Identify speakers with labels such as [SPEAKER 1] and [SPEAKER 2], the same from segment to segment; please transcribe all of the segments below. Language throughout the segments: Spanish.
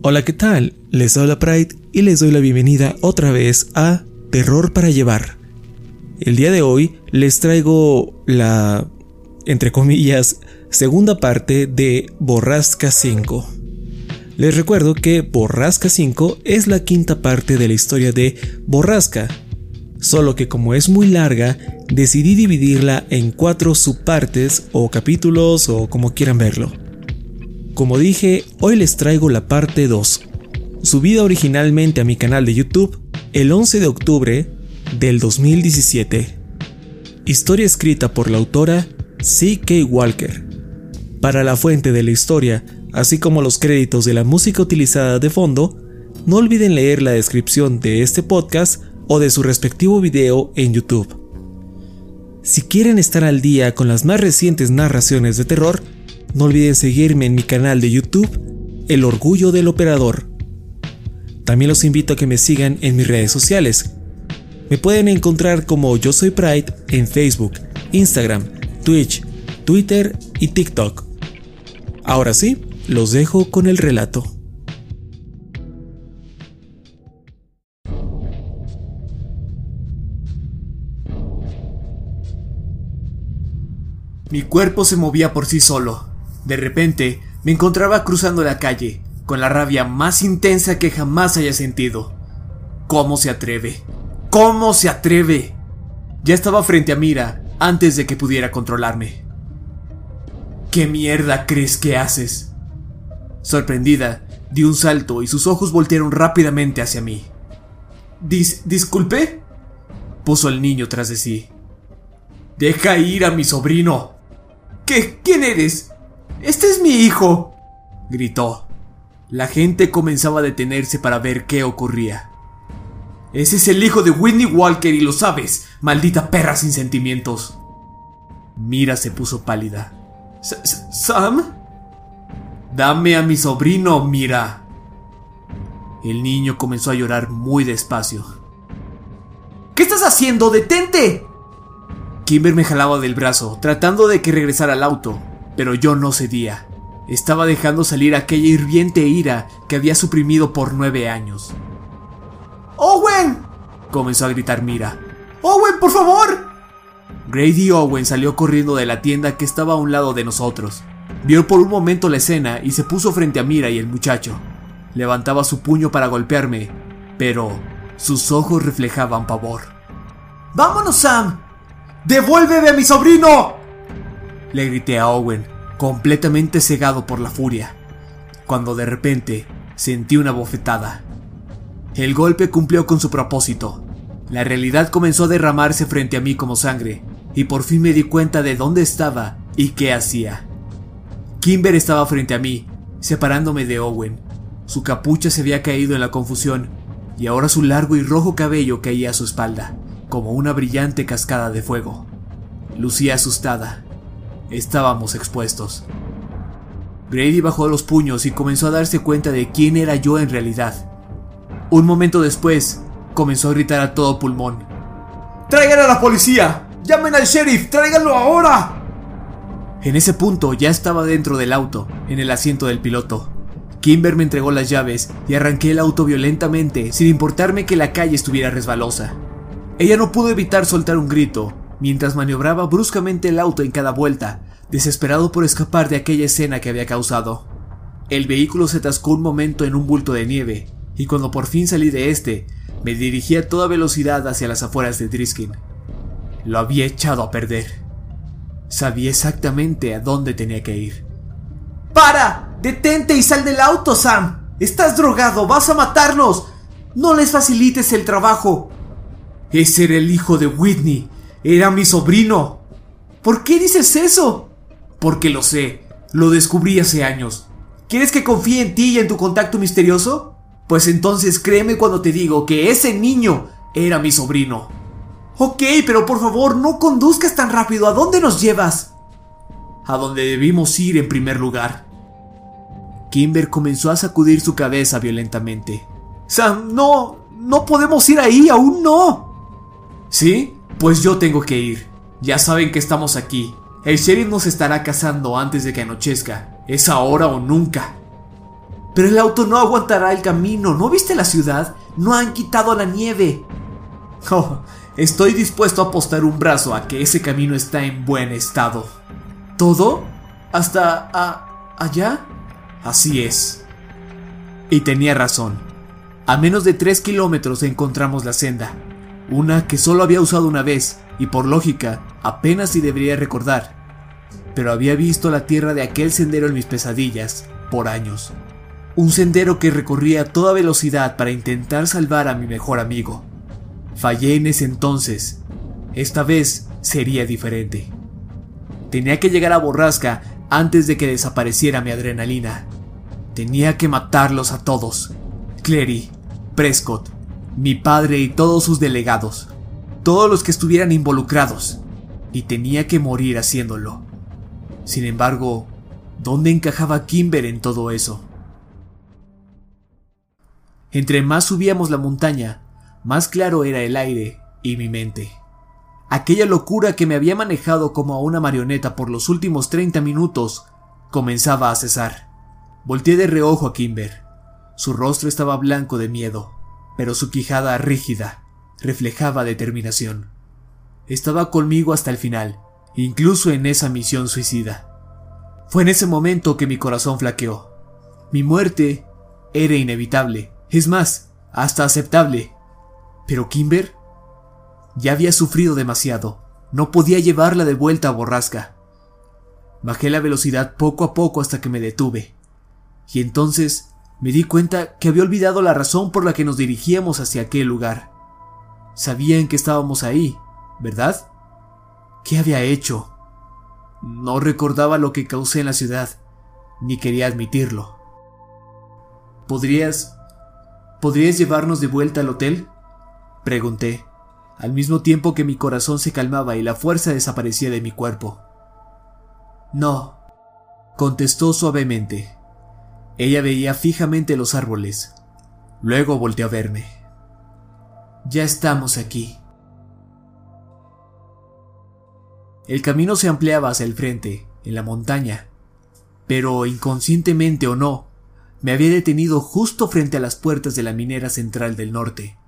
[SPEAKER 1] Hola, ¿qué tal? Les habla Pride y les doy la bienvenida otra vez a Terror para Llevar. El día de hoy les traigo la, entre comillas, segunda parte de Borrasca 5. Les recuerdo que Borrasca 5 es la quinta parte de la historia de Borrasca, solo que como es muy larga, decidí dividirla en cuatro subpartes o capítulos o como quieran verlo. Como dije, hoy les traigo la parte 2, subida originalmente a mi canal de YouTube el 11 de octubre del 2017. Historia escrita por la autora C.K. Walker. Para la fuente de la historia, así como los créditos de la música utilizada de fondo, no olviden leer la descripción de este podcast o de su respectivo video en YouTube. Si quieren estar al día con las más recientes narraciones de terror, no olviden seguirme en mi canal de YouTube, El Orgullo del Operador. También los invito a que me sigan en mis redes sociales. Me pueden encontrar como Yo Soy Pride en Facebook, Instagram, Twitch, Twitter y TikTok. Ahora sí, los dejo con el relato.
[SPEAKER 2] Mi cuerpo se movía por sí solo. De repente, me encontraba cruzando la calle, con la rabia más intensa que jamás haya sentido. ¿Cómo se atreve? ¿Cómo se atreve? Ya estaba frente a Mira antes de que pudiera controlarme. ¿Qué mierda crees que haces? Sorprendida, di un salto y sus ojos voltearon rápidamente hacia mí. Dis ¿Disculpe? puso el niño tras de sí. Deja ir a mi sobrino. ¿Qué? ¿Quién eres? Este es mi hijo. gritó. La gente comenzaba a detenerse para ver qué ocurría. Ese es el hijo de Whitney Walker y lo sabes, maldita perra sin sentimientos. Mira se puso pálida. ¿Sam? Dame a mi sobrino, mira. El niño comenzó a llorar muy despacio. ¿Qué estás haciendo? ¡Detente! Kimber me jalaba del brazo, tratando de que regresara al auto, pero yo no cedía. Estaba dejando salir aquella hirviente ira que había suprimido por nueve años. ¡Owen! comenzó a gritar Mira. ¡Owen, por favor! Grady Owen salió corriendo de la tienda que estaba a un lado de nosotros. Vio por un momento la escena y se puso frente a Mira y el muchacho. Levantaba su puño para golpearme, pero sus ojos reflejaban pavor. ¡Vámonos, Sam! ¡Devuélveme a mi sobrino! Le grité a Owen, completamente cegado por la furia, cuando de repente sentí una bofetada. El golpe cumplió con su propósito. La realidad comenzó a derramarse frente a mí como sangre, y por fin me di cuenta de dónde estaba y qué hacía. Kimber estaba frente a mí, separándome de Owen. Su capucha se había caído en la confusión, y ahora su largo y rojo cabello caía a su espalda, como una brillante cascada de fuego. Lucía asustada. Estábamos expuestos. Grady bajó los puños y comenzó a darse cuenta de quién era yo en realidad. Un momento después, comenzó a gritar a todo pulmón. ¡Traigan a la policía! ¡Llamen al sheriff! ¡Tráiganlo ahora! En ese punto ya estaba dentro del auto, en el asiento del piloto. Kimber me entregó las llaves y arranqué el auto violentamente, sin importarme que la calle estuviera resbalosa. Ella no pudo evitar soltar un grito, mientras maniobraba bruscamente el auto en cada vuelta, desesperado por escapar de aquella escena que había causado. El vehículo se atascó un momento en un bulto de nieve, y cuando por fin salí de este, me dirigí a toda velocidad hacia las afueras de Driskin. Lo había echado a perder. Sabía exactamente a dónde tenía que ir. ¡Para! ¡Detente y sal del auto, Sam! ¡Estás drogado! ¡Vas a matarnos! ¡No les facilites el trabajo! Ese era el hijo de Whitney. Era mi sobrino. ¿Por qué dices eso? Porque lo sé. Lo descubrí hace años. ¿Quieres que confíe en ti y en tu contacto misterioso? Pues entonces créeme cuando te digo que ese niño era mi sobrino. Ok, pero por favor, no conduzcas tan rápido. ¿A dónde nos llevas? A donde debimos ir en primer lugar. Kimber comenzó a sacudir su cabeza violentamente. Sam, no, no podemos ir ahí, aún no. ¿Sí? Pues yo tengo que ir. Ya saben que estamos aquí. El sheriff nos estará cazando antes de que anochezca. Es ahora o nunca. Pero el auto no aguantará el camino. ¿No viste la ciudad? No han quitado la nieve. Oh, Estoy dispuesto a apostar un brazo a que ese camino está en buen estado. ¿Todo? ¿Hasta a, allá? Así es. Y tenía razón. A menos de tres kilómetros encontramos la senda, una que solo había usado una vez y por lógica apenas si debería recordar. Pero había visto la tierra de aquel sendero en mis pesadillas por años. Un sendero que recorría a toda velocidad para intentar salvar a mi mejor amigo. Fallé en ese entonces. Esta vez sería diferente. Tenía que llegar a Borrasca antes de que desapareciera mi adrenalina. Tenía que matarlos a todos. Clary, Prescott, mi padre y todos sus delegados. Todos los que estuvieran involucrados. Y tenía que morir haciéndolo. Sin embargo, ¿dónde encajaba Kimber en todo eso? Entre más subíamos la montaña, más claro era el aire y mi mente. Aquella locura que me había manejado como a una marioneta por los últimos 30 minutos comenzaba a cesar. Volteé de reojo a Kimber. Su rostro estaba blanco de miedo, pero su quijada rígida reflejaba determinación. Estaba conmigo hasta el final, incluso en esa misión suicida. Fue en ese momento que mi corazón flaqueó. Mi muerte era inevitable, es más, hasta aceptable. Pero Kimber ya había sufrido demasiado. No podía llevarla de vuelta a Borrasca. Bajé la velocidad poco a poco hasta que me detuve. Y entonces me di cuenta que había olvidado la razón por la que nos dirigíamos hacia aquel lugar. Sabían que estábamos ahí, ¿verdad? ¿Qué había hecho? No recordaba lo que causé en la ciudad, ni quería admitirlo. ¿Podrías... ¿Podrías llevarnos de vuelta al hotel? Pregunté, al mismo tiempo que mi corazón se calmaba y la fuerza desaparecía de mi cuerpo. No, contestó suavemente. Ella veía fijamente los árboles. Luego volteó a verme. Ya estamos aquí. El camino se ampliaba hacia el frente, en la montaña, pero inconscientemente o no, me había detenido justo frente a las puertas de la minera central del norte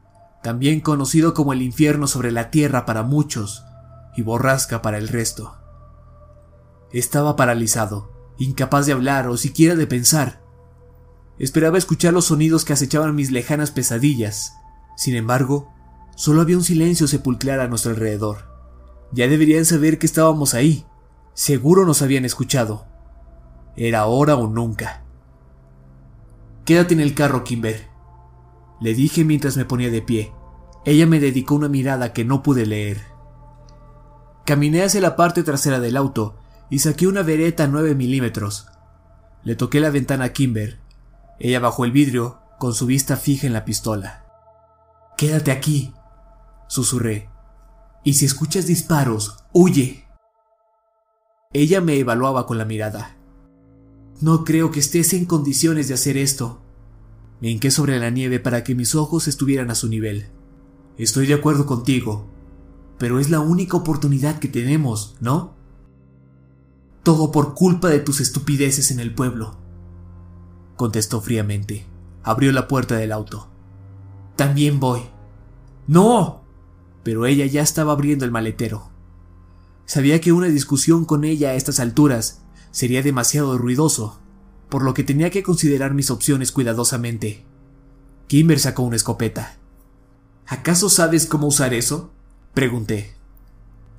[SPEAKER 2] también conocido como el infierno sobre la tierra para muchos y borrasca para el resto. Estaba paralizado, incapaz de hablar o siquiera de pensar. Esperaba escuchar los sonidos que acechaban mis lejanas pesadillas. Sin embargo, solo había un silencio sepulcral a nuestro alrededor. Ya deberían saber que estábamos ahí. Seguro nos habían escuchado. Era ahora o nunca. Quédate en el carro, Kimber, le dije mientras me ponía de pie. Ella me dedicó una mirada que no pude leer. Caminé hacia la parte trasera del auto y saqué una vereta 9 milímetros. Le toqué la ventana a Kimber. Ella bajó el vidrio con su vista fija en la pistola. Quédate aquí, susurré. Y si escuchas disparos, huye. Ella me evaluaba con la mirada. No creo que estés en condiciones de hacer esto. Me hinqué sobre la nieve para que mis ojos estuvieran a su nivel. Estoy de acuerdo contigo, pero es la única oportunidad que tenemos, ¿no? Todo por culpa de tus estupideces en el pueblo, contestó fríamente. Abrió la puerta del auto. También voy. No. Pero ella ya estaba abriendo el maletero. Sabía que una discusión con ella a estas alturas sería demasiado ruidoso, por lo que tenía que considerar mis opciones cuidadosamente. Kimber sacó una escopeta. ¿Acaso sabes cómo usar eso? pregunté.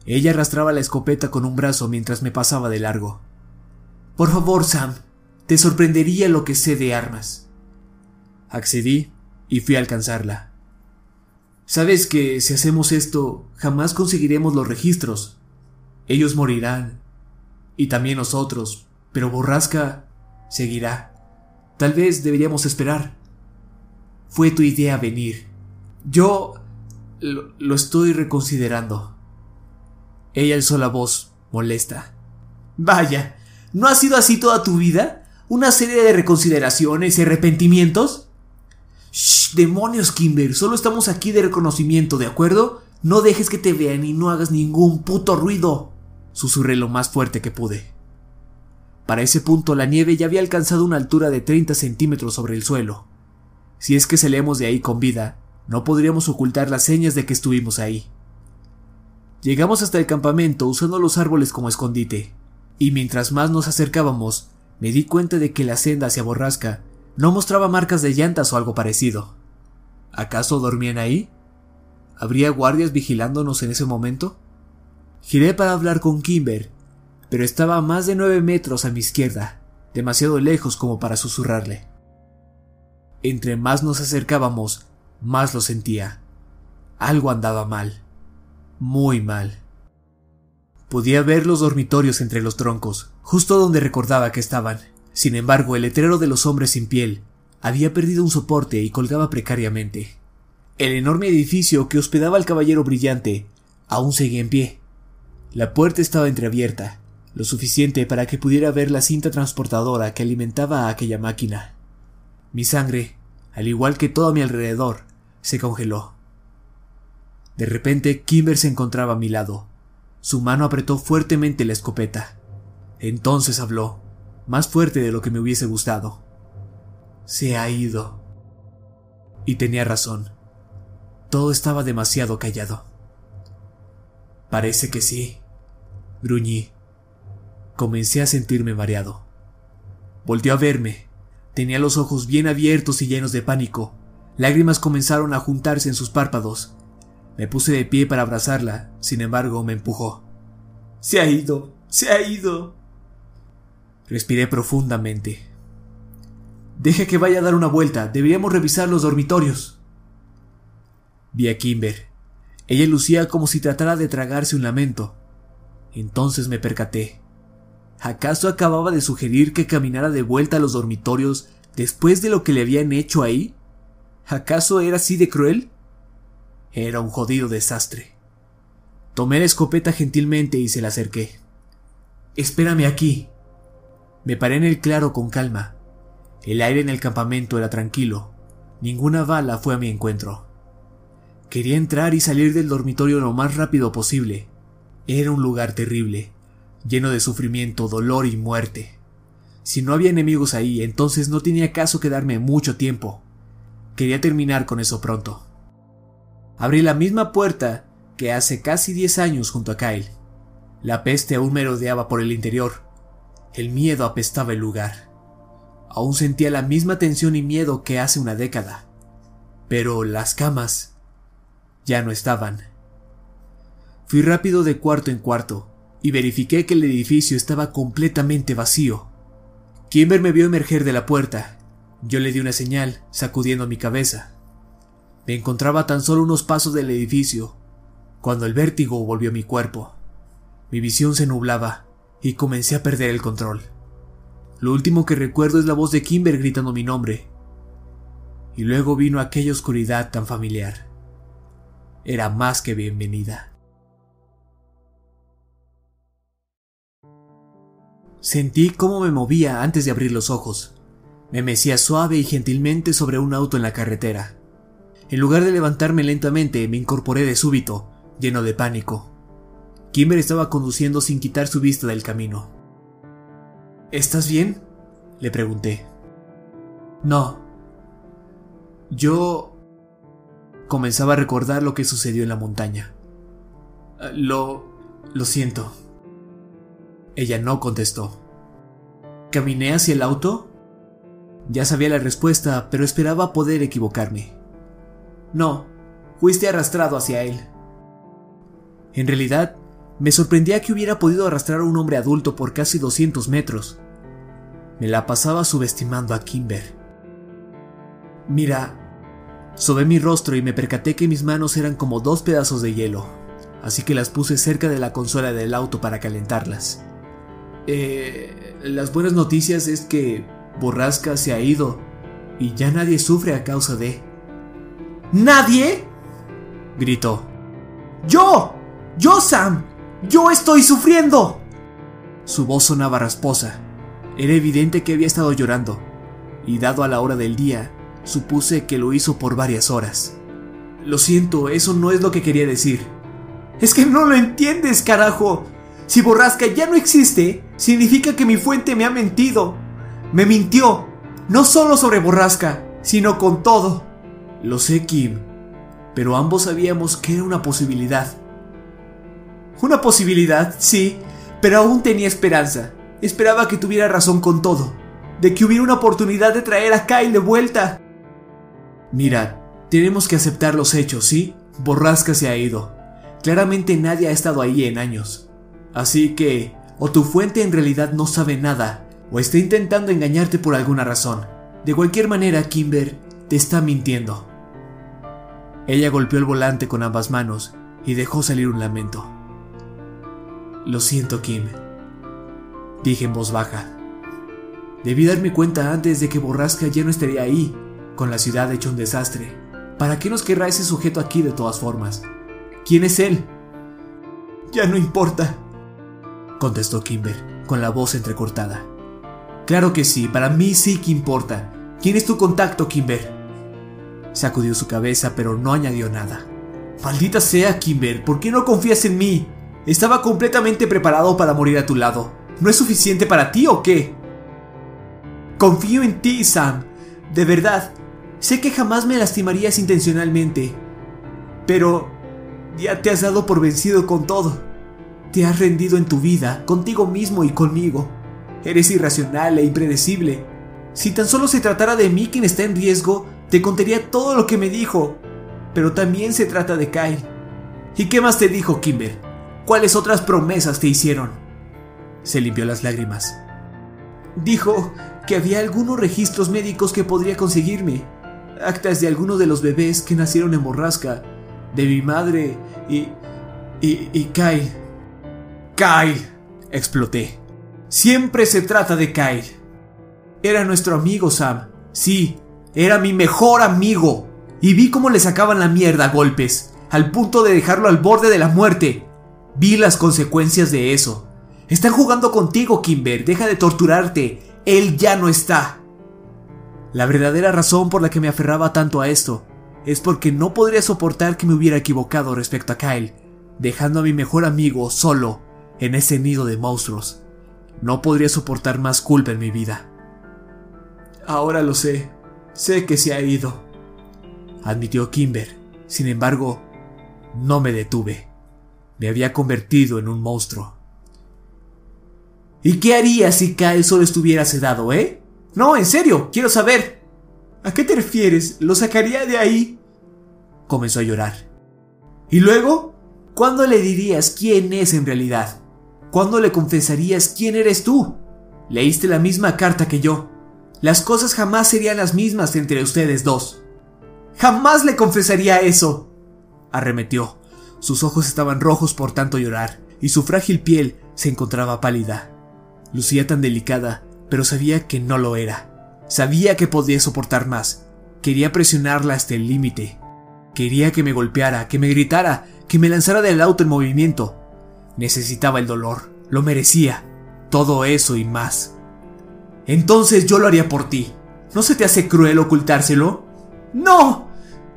[SPEAKER 2] Ella arrastraba la escopeta con un brazo mientras me pasaba de largo. Por favor, Sam, te sorprendería lo que sé de armas. Accedí y fui a alcanzarla. Sabes que si hacemos esto, jamás conseguiremos los registros. Ellos morirán. Y también nosotros. Pero Borrasca seguirá. Tal vez deberíamos esperar. Fue tu idea venir. Yo lo, lo estoy reconsiderando. Ella alzó la voz, molesta. Vaya, ¿no ha sido así toda tu vida? ¿Una serie de reconsideraciones y arrepentimientos? Shh, demonios, Kimber, solo estamos aquí de reconocimiento, ¿de acuerdo? No dejes que te vean y no hagas ningún puto ruido. Susurré lo más fuerte que pude. Para ese punto la nieve ya había alcanzado una altura de 30 centímetros sobre el suelo. Si es que salimos de ahí con vida, no podríamos ocultar las señas de que estuvimos ahí. Llegamos hasta el campamento usando los árboles como escondite, y mientras más nos acercábamos, me di cuenta de que la senda hacia Borrasca no mostraba marcas de llantas o algo parecido. ¿Acaso dormían ahí? ¿Habría guardias vigilándonos en ese momento? Giré para hablar con Kimber, pero estaba a más de nueve metros a mi izquierda, demasiado lejos como para susurrarle. Entre más nos acercábamos, más lo sentía. Algo andaba mal muy mal. Podía ver los dormitorios entre los troncos, justo donde recordaba que estaban. Sin embargo, el letrero de los hombres sin piel había perdido un soporte y colgaba precariamente. El enorme edificio que hospedaba al caballero brillante aún seguía en pie. La puerta estaba entreabierta, lo suficiente para que pudiera ver la cinta transportadora que alimentaba a aquella máquina. Mi sangre, al igual que todo a mi alrededor, se congeló. De repente, Kimber se encontraba a mi lado. Su mano apretó fuertemente la escopeta. Entonces habló, más fuerte de lo que me hubiese gustado. Se ha ido. Y tenía razón. Todo estaba demasiado callado. Parece que sí. Gruñí. Comencé a sentirme mareado. Volvió a verme. Tenía los ojos bien abiertos y llenos de pánico. Lágrimas comenzaron a juntarse en sus párpados. Me puse de pie para abrazarla, sin embargo me empujó. Se ha ido, se ha ido. Respiré profundamente. Deje que vaya a dar una vuelta, deberíamos revisar los dormitorios. Vi a Kimber. Ella lucía como si tratara de tragarse un lamento. Entonces me percaté. ¿Acaso acababa de sugerir que caminara de vuelta a los dormitorios después de lo que le habían hecho ahí? ¿Acaso era así de cruel? Era un jodido desastre. Tomé la escopeta gentilmente y se la acerqué. Espérame aquí. Me paré en el claro con calma. El aire en el campamento era tranquilo. Ninguna bala fue a mi encuentro. Quería entrar y salir del dormitorio lo más rápido posible. Era un lugar terrible, lleno de sufrimiento, dolor y muerte. Si no había enemigos ahí, entonces no tenía caso quedarme mucho tiempo. Quería terminar con eso pronto. Abrí la misma puerta que hace casi diez años junto a Kyle. La peste aún merodeaba por el interior. El miedo apestaba el lugar. Aún sentía la misma tensión y miedo que hace una década. Pero las camas ya no estaban. Fui rápido de cuarto en cuarto y verifiqué que el edificio estaba completamente vacío. Kimber me vio emerger de la puerta. Yo le di una señal, sacudiendo mi cabeza. Me encontraba tan solo unos pasos del edificio, cuando el vértigo volvió mi cuerpo. Mi visión se nublaba y comencé a perder el control. Lo último que recuerdo es la voz de Kimber gritando mi nombre. Y luego vino aquella oscuridad tan familiar. Era más que bienvenida. Sentí cómo me movía antes de abrir los ojos. Me mecía suave y gentilmente sobre un auto en la carretera. En lugar de levantarme lentamente, me incorporé de súbito, lleno de pánico. Kimber estaba conduciendo sin quitar su vista del camino. ¿Estás bien? Le pregunté. No. Yo... Comenzaba a recordar lo que sucedió en la montaña. Lo... lo siento. Ella no contestó. Caminé hacia el auto. Ya sabía la respuesta, pero esperaba poder equivocarme. No, fuiste arrastrado hacia él. En realidad, me sorprendía que hubiera podido arrastrar a un hombre adulto por casi 200 metros. Me la pasaba subestimando a Kimber. Mira, sobé mi rostro y me percaté que mis manos eran como dos pedazos de hielo, así que las puse cerca de la consola del auto para calentarlas. Eh, las buenas noticias es que Borrasca se ha ido y ya nadie sufre a causa de... ¿Nadie? gritó. ¡Yo! ¡Yo, Sam! ¡Yo estoy sufriendo! Su voz sonaba rasposa. Era evidente que había estado llorando, y dado a la hora del día, supuse que lo hizo por varias horas. Lo siento, eso no es lo que quería decir. Es que no lo entiendes, carajo. Si Borrasca ya no existe, significa que mi fuente me ha mentido. Me mintió, no solo sobre Borrasca, sino con todo. Lo sé, Kim, pero ambos sabíamos que era una posibilidad. Una posibilidad, sí, pero aún tenía esperanza. Esperaba que tuviera razón con todo, de que hubiera una oportunidad de traer a Kyle de vuelta. Mira, tenemos que aceptar los hechos, ¿sí? Borrasca se ha ido. Claramente nadie ha estado ahí en años. Así que, o tu fuente en realidad no sabe nada, o está intentando engañarte por alguna razón. De cualquier manera, Kimber te está mintiendo. Ella golpeó el volante con ambas manos y dejó salir un lamento. Lo siento, Kim, dije en voz baja. Debí darme cuenta antes de que Borrasca ya no estaría ahí, con la ciudad hecha un desastre. ¿Para qué nos querrá ese sujeto aquí de todas formas? ¿Quién es él? Ya no importa, contestó Kimber, con la voz entrecortada. Claro que sí, para mí sí que importa. ¿Quién es tu contacto, Kimber? Sacudió su cabeza, pero no añadió nada. Maldita sea, Kimber, ¿por qué no confías en mí? Estaba completamente preparado para morir a tu lado. ¿No es suficiente para ti o qué? Confío en ti, Sam. De verdad. Sé que jamás me lastimarías intencionalmente. Pero ya te has dado por vencido con todo. Te has rendido en tu vida, contigo mismo y conmigo. Eres irracional e impredecible. Si tan solo se tratara de mí quien está en riesgo, te contaría todo lo que me dijo. Pero también se trata de Kyle. ¿Y qué más te dijo, Kimber? ¿Cuáles otras promesas te hicieron? Se limpió las lágrimas. Dijo que había algunos registros médicos que podría conseguirme. Actas de algunos de los bebés que nacieron en Borrasca. De mi madre y... y, y Kyle. Kyle. Exploté. Siempre se trata de Kyle. Era nuestro amigo Sam. Sí, era mi mejor amigo. Y vi cómo le sacaban la mierda a golpes, al punto de dejarlo al borde de la muerte. Vi las consecuencias de eso. Están jugando contigo, Kimber. Deja de torturarte. Él ya no está. La verdadera razón por la que me aferraba tanto a esto es porque no podría soportar que me hubiera equivocado respecto a Kyle, dejando a mi mejor amigo solo en ese nido de monstruos. No podría soportar más culpa en mi vida. Ahora lo sé. Sé que se ha ido. Admitió Kimber. Sin embargo, no me detuve. Me había convertido en un monstruo. ¿Y qué haría si Kyle solo estuviera sedado, eh? No, en serio, quiero saber. ¿A qué te refieres? ¿Lo sacaría de ahí? Comenzó a llorar. ¿Y luego? ¿Cuándo le dirías quién es en realidad? ¿Cuándo le confesarías quién eres tú? Leíste la misma carta que yo. Las cosas jamás serían las mismas entre ustedes dos. Jamás le confesaría eso. Arremetió. Sus ojos estaban rojos por tanto llorar, y su frágil piel se encontraba pálida. Lucía tan delicada, pero sabía que no lo era. Sabía que podía soportar más. Quería presionarla hasta el límite. Quería que me golpeara, que me gritara, que me lanzara del auto en movimiento, Necesitaba el dolor, lo merecía. Todo eso y más. Entonces yo lo haría por ti. ¿No se te hace cruel ocultárselo? ¡No!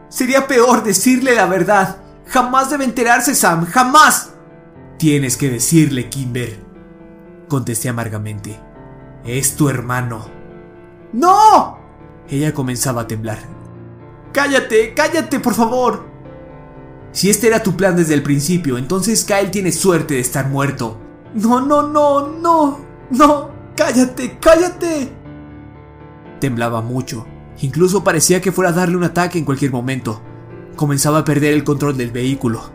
[SPEAKER 2] Sería peor decirle la verdad. Jamás debe enterarse, Sam. ¡Jamás! Tienes que decirle, Kimber. Contesté amargamente. Es tu hermano. ¡No! Ella comenzaba a temblar. ¡Cállate! ¡Cállate, por favor! Si este era tu plan desde el principio, entonces Kyle tiene suerte de estar muerto. No, no, no, no, no, cállate, cállate. Temblaba mucho, incluso parecía que fuera a darle un ataque en cualquier momento. Comenzaba a perder el control del vehículo.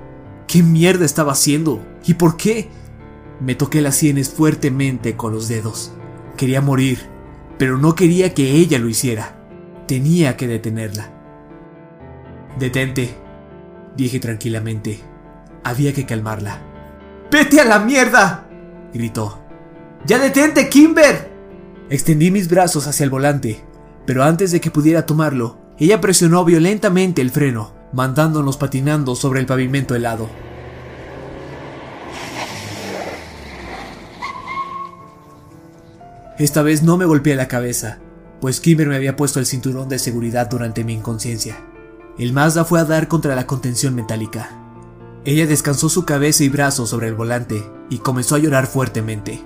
[SPEAKER 2] ¿Qué mierda estaba haciendo? ¿Y por qué? Me toqué las sienes fuertemente con los dedos. Quería morir, pero no quería que ella lo hiciera. Tenía que detenerla. Detente, dije tranquilamente. Había que calmarla. ¡Vete a la mierda! gritó. ¡Ya detente, Kimber! Extendí mis brazos hacia el volante, pero antes de que pudiera tomarlo, ella presionó violentamente el freno, mandándonos patinando sobre el pavimento helado. Esta vez no me golpeé la cabeza, pues Kimber me había puesto el cinturón de seguridad durante mi inconsciencia. El Mazda fue a dar contra la contención metálica. Ella descansó su cabeza y brazos sobre el volante y comenzó a llorar fuertemente.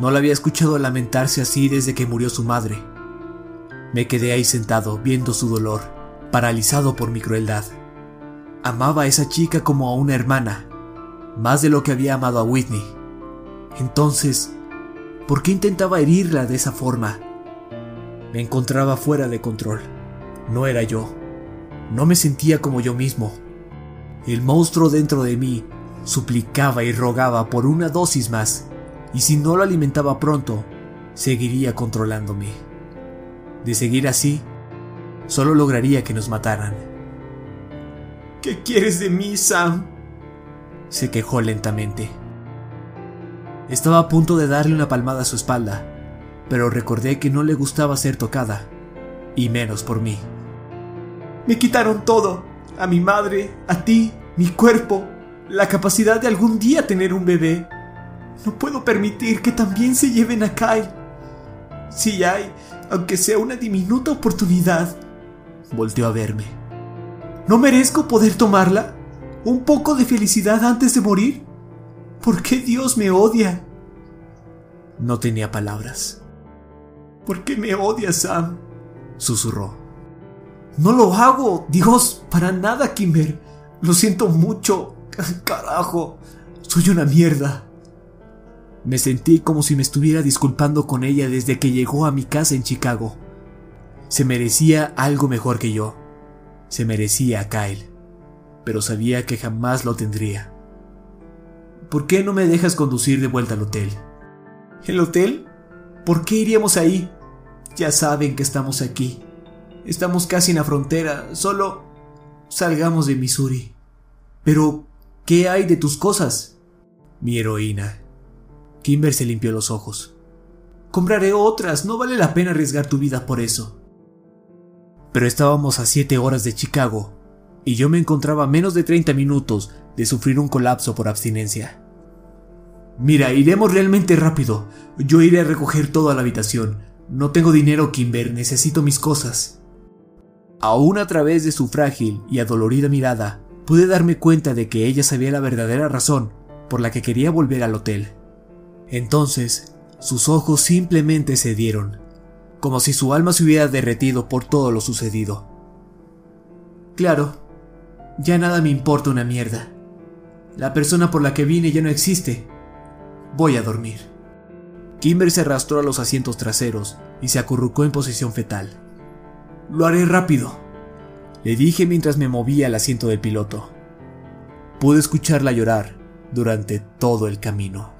[SPEAKER 2] No la había escuchado lamentarse así desde que murió su madre. Me quedé ahí sentado viendo su dolor, paralizado por mi crueldad. Amaba a esa chica como a una hermana, más de lo que había amado a Whitney. Entonces, ¿por qué intentaba herirla de esa forma? Me encontraba fuera de control. No era yo. No me sentía como yo mismo. El monstruo dentro de mí suplicaba y rogaba por una dosis más, y si no lo alimentaba pronto, seguiría controlándome. De seguir así, solo lograría que nos mataran. ¿Qué quieres de mí, Sam? se quejó lentamente. Estaba a punto de darle una palmada a su espalda, pero recordé que no le gustaba ser tocada, y menos por mí. Me quitaron todo. A mi madre, a ti, mi cuerpo, la capacidad de algún día tener un bebé. No puedo permitir que también se lleven a Kyle. Si hay, aunque sea una diminuta oportunidad, volteó a verme. ¿No merezco poder tomarla? ¿Un poco de felicidad antes de morir? ¿Por qué Dios me odia? No tenía palabras. ¿Por qué me odias, Sam? susurró. No lo hago, Dios, para nada, Kimber. Lo siento mucho. Carajo, soy una mierda. Me sentí como si me estuviera disculpando con ella desde que llegó a mi casa en Chicago. Se merecía algo mejor que yo. Se merecía a Kyle. Pero sabía que jamás lo tendría. ¿Por qué no me dejas conducir de vuelta al hotel? ¿El hotel? ¿Por qué iríamos ahí? Ya saben que estamos aquí. Estamos casi en la frontera, solo salgamos de Missouri. Pero, ¿qué hay de tus cosas? Mi heroína. Kimber se limpió los ojos. Compraré otras, no vale la pena arriesgar tu vida por eso. Pero estábamos a siete horas de Chicago, y yo me encontraba a menos de 30 minutos de sufrir un colapso por abstinencia. Mira, iremos realmente rápido. Yo iré a recoger todo a la habitación. No tengo dinero, Kimber, necesito mis cosas. Aún a través de su frágil y adolorida mirada, pude darme cuenta de que ella sabía la verdadera razón por la que quería volver al hotel. Entonces, sus ojos simplemente cedieron, como si su alma se hubiera derretido por todo lo sucedido. Claro, ya nada me importa una mierda. La persona por la que vine ya no existe. Voy a dormir. Kimber se arrastró a los asientos traseros y se acurrucó en posición fetal. Lo haré rápido, le dije mientras me movía al asiento del piloto. Pude escucharla llorar durante todo el camino.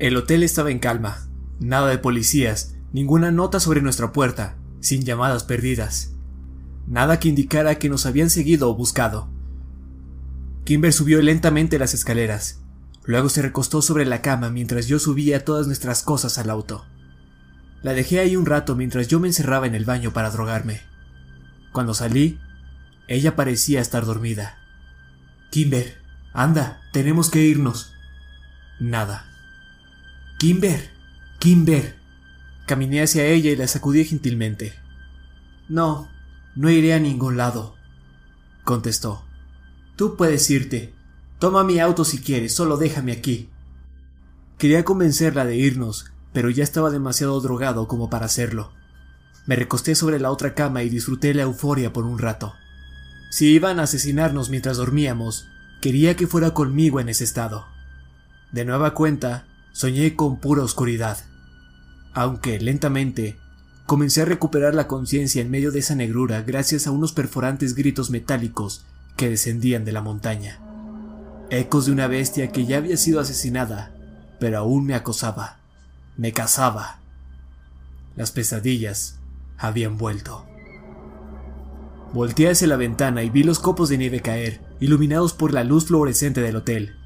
[SPEAKER 2] El hotel estaba en calma. Nada de policías, ninguna nota sobre nuestra puerta, sin llamadas perdidas. Nada que indicara que nos habían seguido o buscado. Kimber subió lentamente las escaleras. Luego se recostó sobre la cama mientras yo subía todas nuestras cosas al auto. La dejé ahí un rato mientras yo me encerraba en el baño para drogarme. Cuando salí, ella parecía estar dormida. Kimber, anda, tenemos que irnos. Nada. Kimber, Kimber. Caminé hacia ella y la sacudí gentilmente. No, no iré a ningún lado, contestó. Tú puedes irte. Toma mi auto si quieres, solo déjame aquí. Quería convencerla de irnos, pero ya estaba demasiado drogado como para hacerlo. Me recosté sobre la otra cama y disfruté la euforia por un rato. Si iban a asesinarnos mientras dormíamos, quería que fuera conmigo en ese estado. De nueva cuenta, soñé con pura oscuridad. Aunque lentamente, comencé a recuperar la conciencia en medio de esa negrura gracias a unos perforantes gritos metálicos que descendían de la montaña. Ecos de una bestia que ya había sido asesinada, pero aún me acosaba me cazaba. Las pesadillas habían vuelto. Volteé hacia la ventana y vi los copos de nieve caer, iluminados por la luz fluorescente del hotel.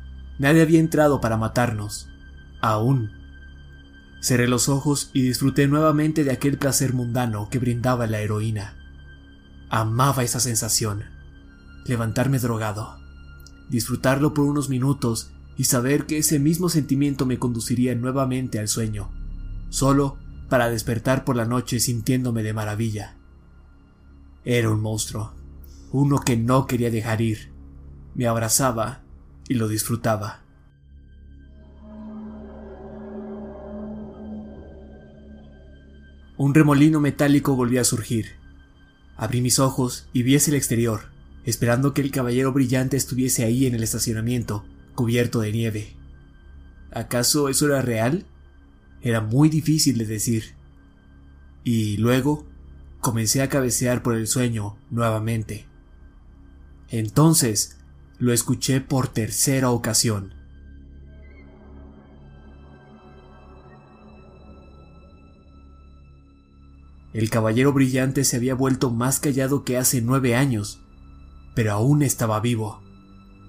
[SPEAKER 2] Nadie había entrado para matarnos. Aún. Cerré los ojos y disfruté nuevamente de aquel placer mundano que brindaba la heroína. Amaba esa sensación. Levantarme drogado. Disfrutarlo por unos minutos y saber que ese mismo sentimiento me conduciría nuevamente al sueño, solo para despertar por la noche sintiéndome de maravilla. Era un monstruo, uno que no quería dejar ir. Me abrazaba y lo disfrutaba. Un remolino metálico volvió a surgir. Abrí mis ojos y vi hacia el exterior, esperando que el caballero brillante estuviese ahí en el estacionamiento, cubierto de nieve. ¿Acaso eso era real? Era muy difícil de decir. Y luego comencé a cabecear por el sueño nuevamente. Entonces lo escuché por tercera ocasión. El caballero brillante se había vuelto más callado que hace nueve años, pero aún estaba vivo.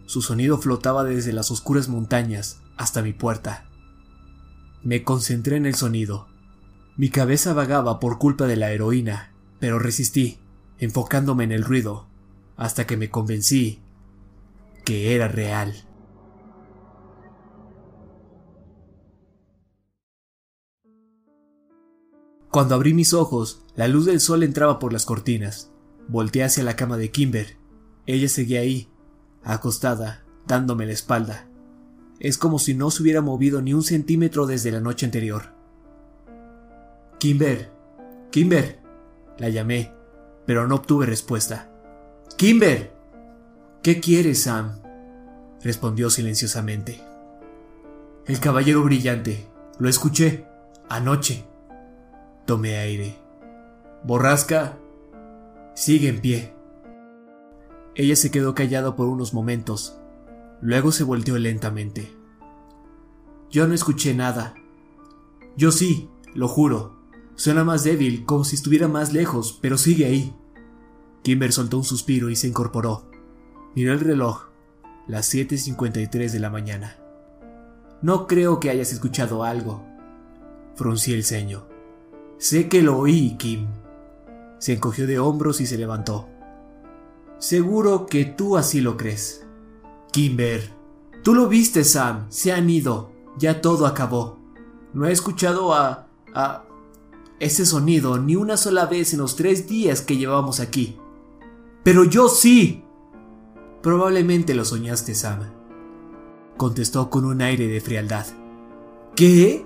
[SPEAKER 2] Su sonido flotaba desde las oscuras montañas hasta mi puerta. Me concentré en el sonido. Mi cabeza vagaba por culpa de la heroína, pero resistí, enfocándome en el ruido, hasta que me convencí que era real. Cuando abrí mis ojos, la luz del sol entraba por las cortinas. Volteé hacia la cama de Kimber. Ella seguía ahí, acostada, dándome la espalda. Es como si no se hubiera movido ni un centímetro desde la noche anterior. Kimber, Kimber, la llamé, pero no obtuve respuesta. Kimber, ¿qué quieres, Sam? respondió silenciosamente. El caballero brillante, lo escuché, anoche. Tomé aire. Borrasca, sigue en pie. Ella se quedó callada por unos momentos. Luego se volteó lentamente. Yo no escuché nada. Yo sí, lo juro. Suena más débil, como si estuviera más lejos, pero sigue ahí. Kimber soltó un suspiro y se incorporó. Miró el reloj. Las 7.53 de la mañana. No creo que hayas escuchado algo. Fruncí el ceño. Sé que lo oí, Kim. Se encogió de hombros y se levantó. Seguro que tú así lo crees. Kimber. Tú lo viste, Sam. Se han ido. Ya todo acabó. No he escuchado a... a... ese sonido ni una sola vez en los tres días que llevábamos aquí. Pero yo sí. Probablemente lo soñaste, Sam. Contestó con un aire de frialdad. ¿Qué?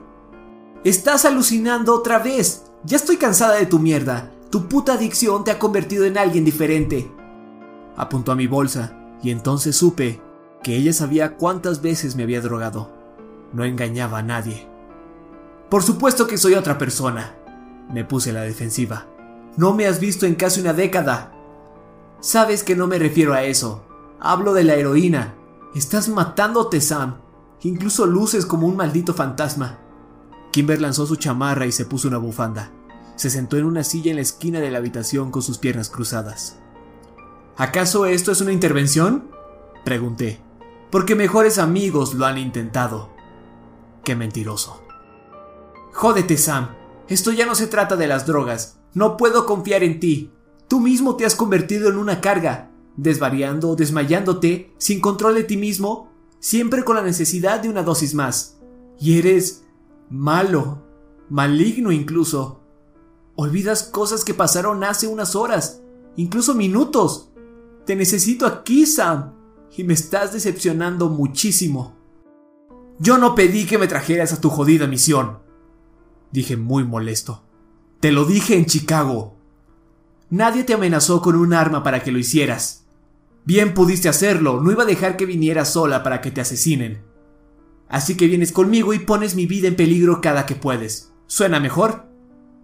[SPEAKER 2] Estás alucinando otra vez. Ya estoy cansada de tu mierda. Tu puta adicción te ha convertido en alguien diferente. Apuntó a mi bolsa y entonces supe que ella sabía cuántas veces me había drogado. No engañaba a nadie. Por supuesto que soy otra persona. Me puse la defensiva. No me has visto en casi una década. Sabes que no me refiero a eso. Hablo de la heroína. Estás matándote, Sam. Incluso luces como un maldito fantasma. Kimber lanzó su chamarra y se puso una bufanda. Se sentó en una silla en la esquina de la habitación con sus piernas cruzadas. ¿Acaso esto es una intervención? Pregunté. Porque mejores amigos lo han intentado. Qué mentiroso. Jódete, Sam. Esto ya no se trata de las drogas. No puedo confiar en ti. Tú mismo te has convertido en una carga, desvariando, desmayándote, sin control de ti mismo, siempre con la necesidad de una dosis más. Y eres malo, maligno incluso. Olvidas cosas que pasaron hace unas horas, incluso minutos. Te necesito aquí, Sam, y me estás decepcionando muchísimo. Yo no pedí que me trajeras a tu jodida misión, dije muy molesto. Te lo dije en Chicago. Nadie te amenazó con un arma para que lo hicieras. Bien pudiste hacerlo, no iba a dejar que vinieras sola para que te asesinen. Así que vienes conmigo y pones mi vida en peligro cada que puedes. ¿Suena mejor?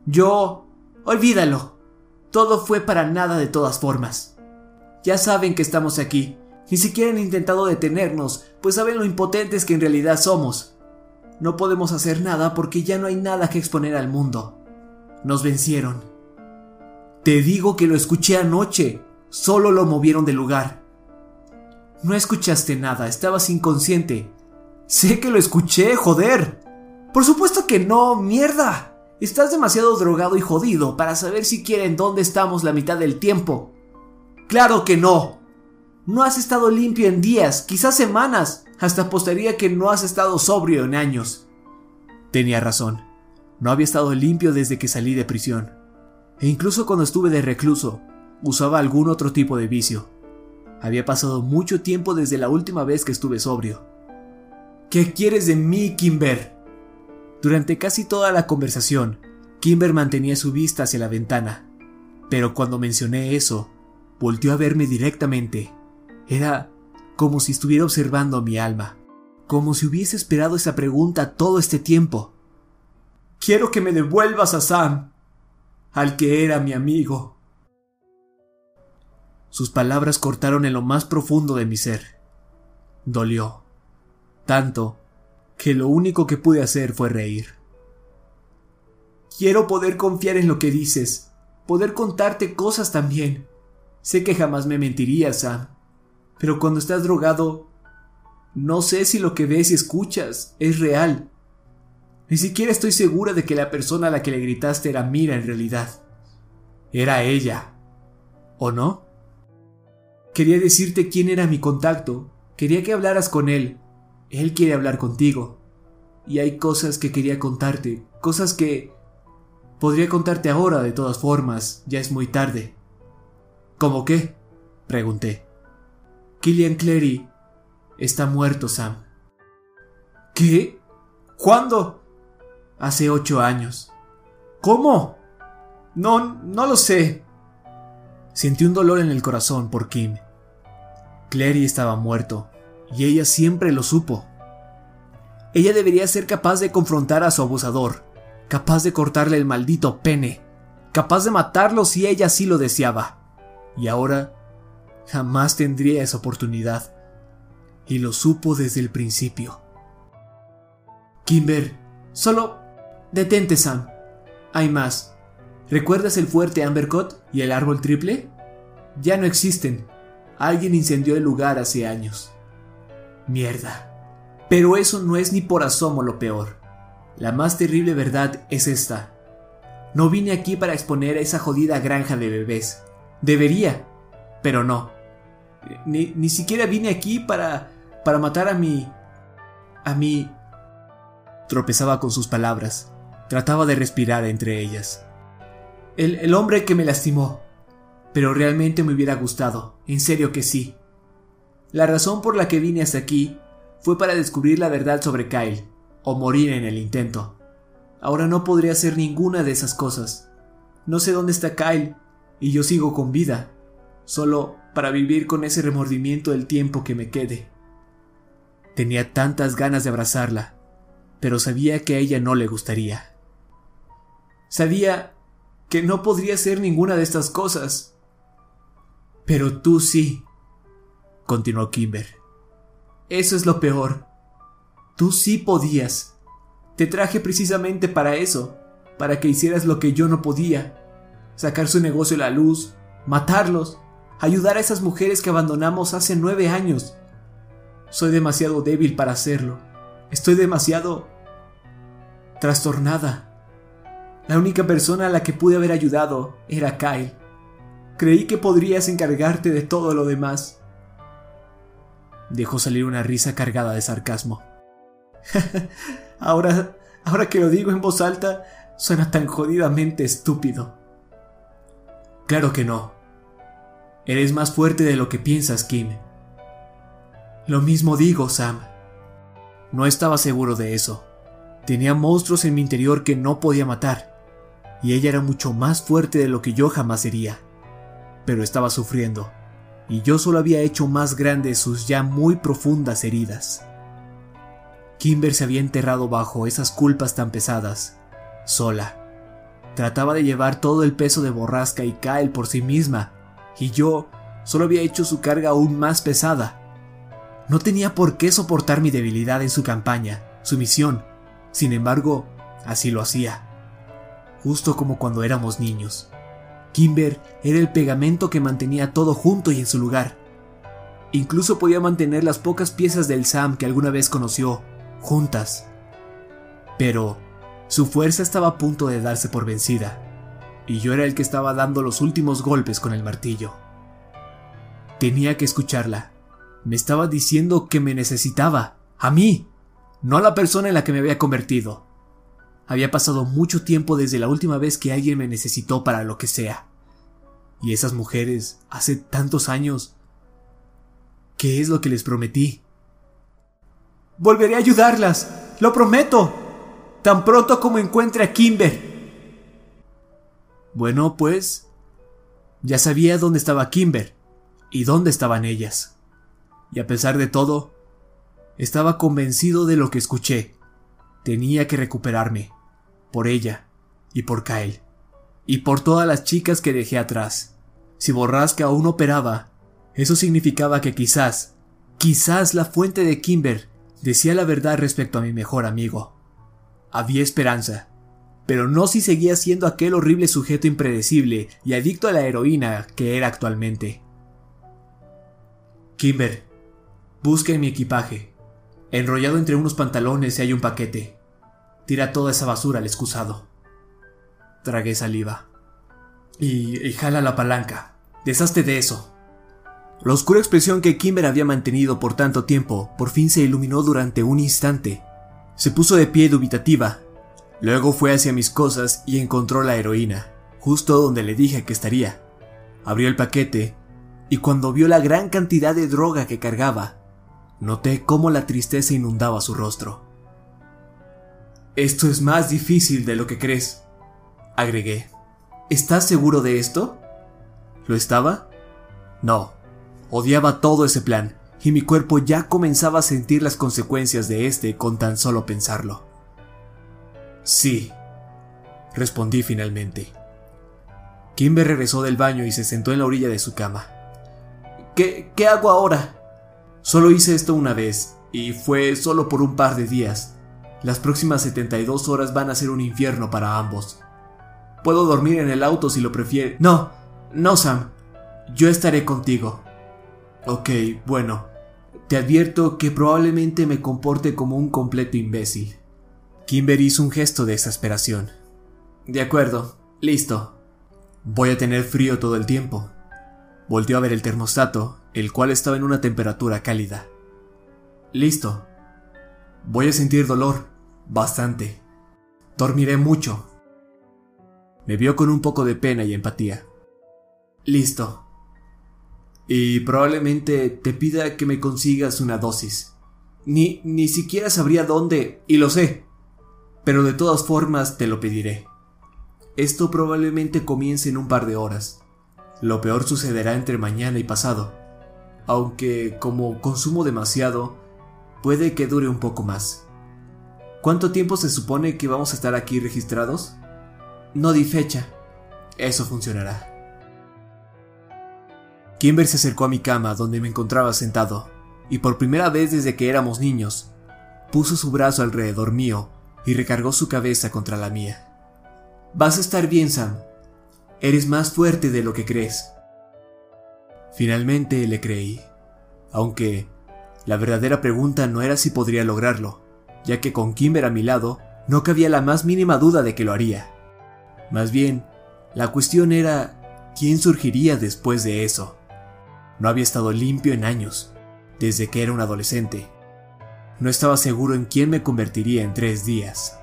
[SPEAKER 2] Yo... Olvídalo. Todo fue para nada de todas formas. Ya saben que estamos aquí. Ni siquiera han intentado detenernos, pues saben lo impotentes que en realidad somos. No podemos hacer nada porque ya no hay nada que exponer al mundo. Nos vencieron. Te digo que lo escuché anoche. Solo lo movieron del lugar. No escuchaste nada, estabas inconsciente. Sé que lo escuché, joder. Por supuesto que no, mierda. Estás demasiado drogado y jodido para saber siquiera en dónde estamos la mitad del tiempo. Claro que no. No has estado limpio en días, quizás semanas. Hasta apostaría que no has estado sobrio en años. Tenía razón. No había estado limpio desde que salí de prisión. E incluso cuando estuve de recluso, usaba algún otro tipo de vicio. Había pasado mucho tiempo desde la última vez que estuve sobrio. ¿Qué quieres de mí, Kimber? Durante casi toda la conversación, Kimber mantenía su vista hacia la ventana, pero cuando mencioné eso, volteó a verme directamente. Era como si estuviera observando mi alma, como si hubiese esperado esa pregunta todo este tiempo. Quiero que me devuelvas a Sam, al que era mi amigo. Sus palabras cortaron en lo más profundo de mi ser. Dolió. Tanto que lo único que pude hacer fue reír. Quiero poder confiar en lo que dices, poder contarte cosas también. Sé que jamás me mentirías, Sam, pero cuando estás drogado, no sé si lo que ves y escuchas es real. Ni siquiera estoy segura de que la persona a la que le gritaste era Mira en realidad. Era ella. ¿O no? Quería decirte quién era mi contacto. Quería que hablaras con él, él quiere hablar contigo. Y hay cosas que quería contarte, cosas que podría contarte ahora de todas formas, ya es muy tarde. ¿Cómo qué? pregunté. Killian Clary está muerto, Sam. ¿Qué? ¿Cuándo? Hace ocho años. ¿Cómo? No, no lo sé. Sentí un dolor en el corazón por Kim. Clary estaba muerto, y ella siempre lo supo. Ella debería ser capaz de confrontar a su abusador, capaz de cortarle el maldito pene, capaz de matarlo si ella sí lo deseaba. Y ahora jamás tendría esa oportunidad. Y lo supo desde el principio. Kimber, solo detente, Sam. Hay más. ¿Recuerdas el fuerte Ambercott y el árbol triple? Ya no existen. Alguien incendió el lugar hace años. Mierda. Pero eso no es ni por asomo lo peor. La más terrible verdad es esta. No vine aquí para exponer a esa jodida granja de bebés. Debería, pero no. Ni, ni siquiera vine aquí para... para matar a mi... a mi... Tropezaba con sus palabras. Trataba de respirar entre ellas. El, el hombre que me lastimó. Pero realmente me hubiera gustado, en serio que sí. La razón por la que vine hasta aquí fue para descubrir la verdad sobre Kyle, o morir en el intento. Ahora no podría hacer ninguna de esas cosas. No sé dónde está Kyle, y yo sigo con vida, solo para vivir con ese remordimiento el tiempo que me quede. Tenía tantas ganas de abrazarla, pero sabía que a ella no le gustaría. Sabía que no podría hacer ninguna de estas cosas. Pero tú sí, continuó Kimber. Eso es lo peor. Tú sí podías. Te traje precisamente para eso, para que hicieras lo que yo no podía. Sacar su negocio a la luz, matarlos, ayudar a esas mujeres que abandonamos hace nueve años. Soy demasiado débil para hacerlo. Estoy demasiado trastornada. La única persona a la que pude haber ayudado era Kyle. Creí que podrías encargarte de todo lo demás. Dejó salir una risa cargada de sarcasmo. ahora, ahora que lo digo en voz alta, suena tan jodidamente estúpido. Claro que no. Eres más fuerte de lo que piensas, Kim. Lo mismo digo, Sam. No estaba seguro de eso. Tenía monstruos en mi interior que no podía matar, y ella era mucho más fuerte de lo que yo jamás sería. Pero estaba sufriendo, y yo solo había hecho más grandes sus ya muy profundas heridas. Kimber se había enterrado bajo esas culpas tan pesadas, sola. Trataba de llevar todo el peso de Borrasca y Kyle por sí misma, y yo solo había hecho su carga aún más pesada. No tenía por qué soportar mi debilidad en su campaña, su misión. Sin embargo, así lo hacía. Justo como cuando éramos niños. Kimber era el pegamento que mantenía todo junto y en su lugar. Incluso podía mantener las pocas piezas del Sam que alguna vez conoció, juntas. Pero su fuerza estaba a punto de darse por vencida, y yo era el que estaba dando los últimos golpes con el martillo. Tenía que escucharla. Me estaba diciendo que me necesitaba, a mí, no a la persona en la que me había convertido. Había pasado mucho tiempo desde la última vez que alguien me necesitó para lo que sea. Y esas mujeres, hace tantos años, ¿qué es lo que les prometí? Volveré a ayudarlas, lo prometo, tan pronto como encuentre a Kimber. Bueno, pues, ya sabía dónde estaba Kimber y dónde estaban ellas. Y a pesar de todo, estaba convencido de lo que escuché. Tenía que recuperarme, por ella y por Kyle, y por todas las chicas que dejé atrás. Si Borrasca aún operaba, eso significaba que quizás, quizás la fuente de Kimber decía la verdad respecto a mi mejor amigo. Había esperanza, pero no si seguía siendo aquel horrible sujeto impredecible y adicto a la heroína que era actualmente. Kimber, busca en mi equipaje. Enrollado entre unos pantalones hay un paquete. Tira toda esa basura al excusado. Tragué saliva. Y, y jala la palanca. Deshazte de eso. La oscura expresión que Kimber había mantenido por tanto tiempo por fin se iluminó durante un instante. Se puso de pie dubitativa. Luego fue hacia mis cosas y encontró la heroína, justo donde le dije que estaría. Abrió el paquete y cuando vio la gran cantidad de droga que cargaba, noté cómo la tristeza inundaba su rostro. Esto es más difícil de lo que crees, agregué. ¿Estás seguro de esto? ¿Lo estaba? No. Odiaba todo ese plan, y mi cuerpo ya comenzaba a sentir las consecuencias de este con tan solo pensarlo. Sí, respondí finalmente. Kimber regresó del baño y se sentó en la orilla de su cama. ¿Qué, qué hago ahora? Solo hice esto una vez, y fue solo por un par de días. Las próximas 72 horas van a ser un infierno para ambos. Puedo dormir en el auto si lo prefiere. No, no, Sam. Yo estaré contigo. Ok, bueno. Te advierto que probablemente me comporte como un completo imbécil. Kimber hizo un gesto de exasperación. De acuerdo, listo. Voy a tener frío todo el tiempo. Volvió a ver el termostato, el cual estaba en una temperatura cálida. Listo. Voy a sentir dolor, bastante. Dormiré mucho. Me vio con un poco de pena y empatía. Listo. Y probablemente te pida que me consigas una dosis. Ni, ni siquiera sabría dónde, y lo sé. Pero de todas formas te lo pediré. Esto probablemente comience en un par de horas. Lo peor sucederá entre mañana y pasado. Aunque como consumo demasiado, puede que dure un poco más. ¿Cuánto tiempo se supone que vamos a estar aquí registrados? No di fecha. Eso funcionará. Kimber se acercó a mi cama donde me encontraba sentado, y por primera vez desde que éramos niños, puso su brazo alrededor mío y recargó su cabeza contra la mía. Vas a estar bien, Sam. Eres más fuerte de lo que crees. Finalmente le creí, aunque la verdadera pregunta no era si podría lograrlo, ya que con Kimber a mi lado no cabía la más mínima duda de que lo haría. Más bien, la cuestión era quién surgiría después de eso. No había estado limpio en años, desde que era un adolescente. No estaba seguro en quién me convertiría en tres días.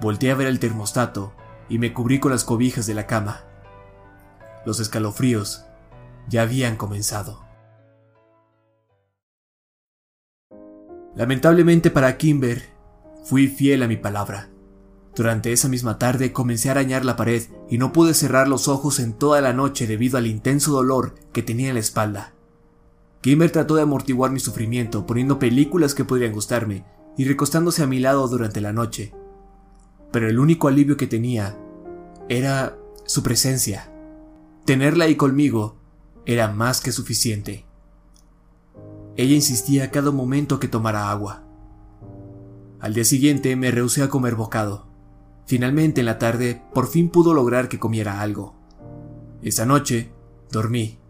[SPEAKER 2] Volté a ver el termostato y me cubrí con las cobijas de la cama. Los escalofríos ya habían comenzado. Lamentablemente para Kimber, fui fiel a mi palabra. Durante esa misma tarde comencé a arañar la pared y no pude cerrar los ojos en toda la noche debido al intenso dolor que tenía en la espalda. Kimber trató de amortiguar mi sufrimiento poniendo películas que podrían gustarme y recostándose a mi lado durante la noche. Pero el único alivio que tenía era su presencia. Tenerla ahí conmigo era más que suficiente. Ella insistía a cada momento que tomara agua. Al día siguiente me rehusé a comer bocado. Finalmente en la tarde por fin pudo lograr que comiera algo. Esa noche dormí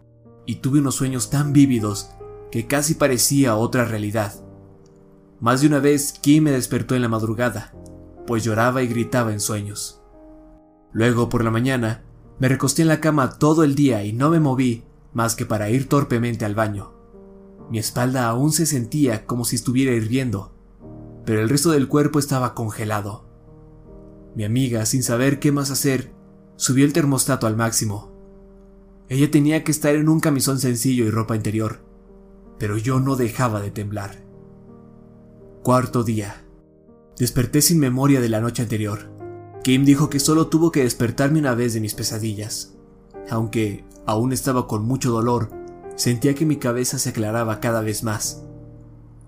[SPEAKER 2] y tuve unos sueños tan vívidos que casi parecía otra realidad. Más de una vez Kim me despertó en la madrugada, pues lloraba y gritaba en sueños. Luego, por la mañana, me recosté en la cama todo el día y no me moví más que para ir torpemente al baño. Mi espalda aún se sentía como si estuviera hirviendo, pero el resto del cuerpo estaba congelado. Mi amiga, sin saber qué más hacer, subió el termostato al máximo. Ella tenía que estar en un camisón sencillo y ropa interior, pero yo no dejaba de temblar. Cuarto día. Desperté sin memoria de la noche anterior. Kim dijo que solo tuvo que despertarme una vez de mis pesadillas. Aunque aún estaba con mucho dolor, Sentía que mi cabeza se aclaraba cada vez más.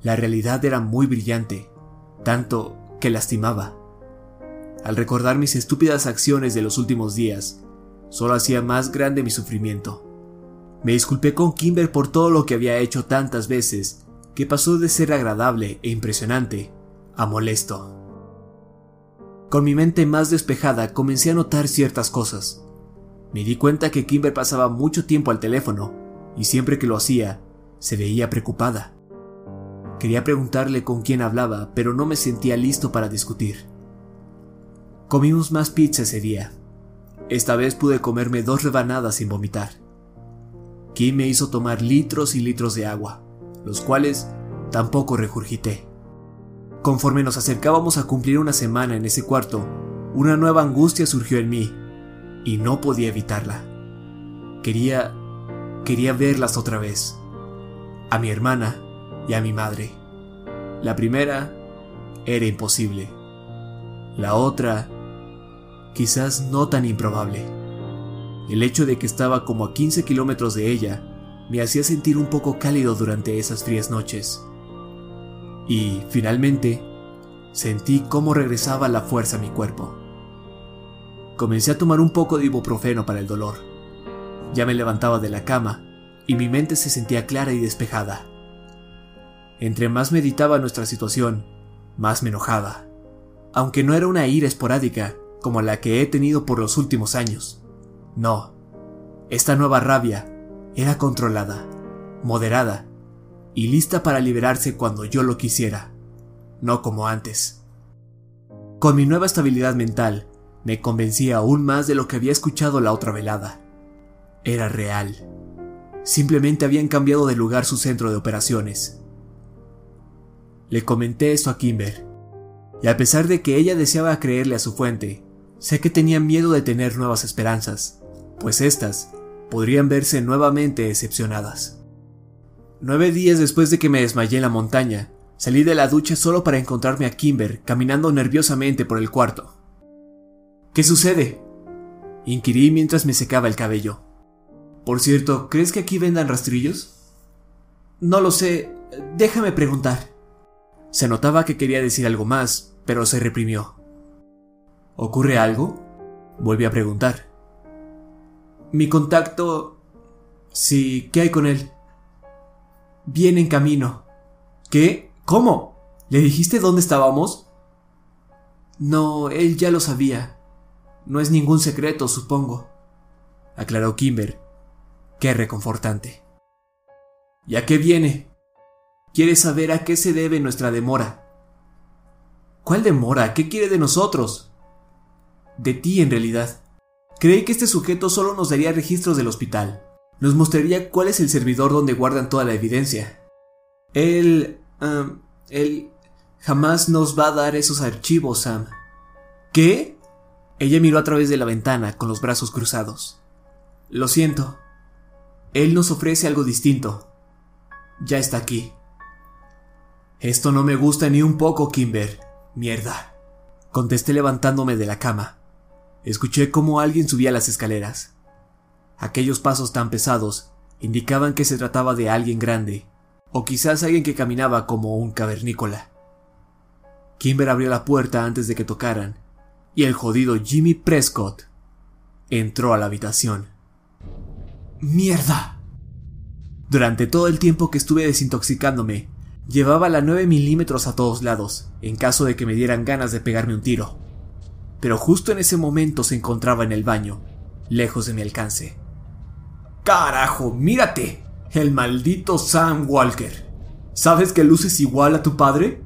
[SPEAKER 2] La realidad era muy brillante, tanto que lastimaba. Al recordar mis estúpidas acciones de los últimos días, solo hacía más grande mi sufrimiento. Me disculpé con Kimber por todo lo que había hecho tantas veces, que pasó de ser agradable e impresionante a molesto. Con mi mente más despejada comencé a notar ciertas cosas. Me di cuenta que Kimber pasaba mucho tiempo al teléfono y siempre que lo hacía, se veía preocupada. Quería preguntarle con quién hablaba, pero no me sentía listo para discutir. Comimos más pizza ese día. Esta vez pude comerme dos rebanadas sin vomitar. Kim me hizo tomar litros y litros de agua, los cuales tampoco regurgité. Conforme nos acercábamos a cumplir una semana en ese cuarto, una nueva angustia surgió en mí, y no podía evitarla. Quería Quería verlas otra vez. A mi hermana y a mi madre. La primera era imposible. La otra, quizás no tan improbable. El hecho de que estaba como a 15 kilómetros de ella me hacía sentir un poco cálido durante esas frías noches. Y, finalmente, sentí cómo regresaba la fuerza a mi cuerpo. Comencé a tomar un poco de ibuprofeno para el dolor ya me levantaba de la cama y mi mente se sentía clara y despejada. Entre más meditaba nuestra situación, más me enojaba, aunque no era una ira esporádica como la que he tenido por los últimos años. No, esta nueva rabia era controlada, moderada y lista para liberarse cuando yo lo quisiera, no como antes. Con mi nueva estabilidad mental, me convencía aún más de lo que había escuchado la otra velada era real. Simplemente habían cambiado de lugar su centro de operaciones. Le comenté esto a Kimber, Y a pesar de que ella deseaba creerle a su fuente, sé que tenía miedo de tener nuevas esperanzas, pues éstas podrían verse nuevamente decepcionadas. Nueve días después de que me desmayé en la montaña, salí de la ducha solo para encontrarme a Kimber caminando nerviosamente por el cuarto. ¿Qué sucede? Inquirí mientras me secaba el cabello. Por cierto, ¿crees que aquí vendan rastrillos? No lo sé, déjame preguntar. Se notaba que quería decir algo más, pero se reprimió. ¿Ocurre algo? Volví a preguntar. Mi contacto... Sí, ¿qué hay con él? Viene en camino. ¿Qué? ¿Cómo? ¿Le dijiste dónde estábamos? No, él ya lo sabía. No es ningún secreto, supongo, aclaró Kimber. Qué reconfortante. ¿Y a qué viene? Quiere saber a qué se debe nuestra demora. ¿Cuál demora? ¿Qué quiere de nosotros? De ti, en realidad. Creí que este sujeto solo nos daría registros del hospital. Nos mostraría cuál es el servidor donde guardan toda la evidencia. Él... él jamás nos va a dar esos archivos, Sam. ¿Qué? Ella miró a través de la ventana con los brazos cruzados. Lo siento. Él nos ofrece algo distinto. Ya está aquí. Esto no me gusta ni un poco, Kimber. Mierda. Contesté levantándome de la cama. Escuché cómo alguien subía las escaleras. Aquellos pasos tan pesados indicaban que se trataba de alguien grande, o quizás alguien que caminaba como un cavernícola. Kimber abrió la puerta antes de que tocaran, y el jodido Jimmy Prescott entró a la habitación. ¡Mierda! Durante todo el tiempo que estuve desintoxicándome, llevaba la 9 milímetros a todos lados, en caso de que me dieran ganas de pegarme un tiro. Pero justo en ese momento se encontraba en el baño, lejos de mi alcance. ¡Carajo! ¡Mírate! El maldito Sam Walker. ¿Sabes que luces igual a tu padre?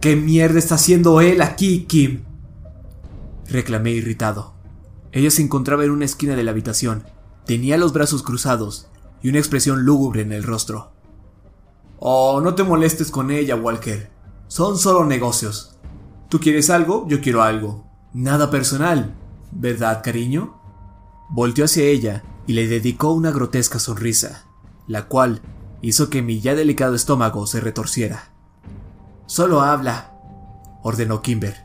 [SPEAKER 2] ¿Qué mierda está haciendo él aquí, Kim? Reclamé irritado. Ella se encontraba en una esquina de la habitación. Tenía los brazos cruzados y una expresión lúgubre en el rostro. Oh, no te molestes con ella, Walker. Son solo negocios. Tú quieres algo, yo quiero algo. Nada personal, ¿verdad, cariño? Volteó hacia ella y le dedicó una grotesca sonrisa, la cual hizo que mi ya delicado estómago se retorciera. Solo habla, ordenó Kimber.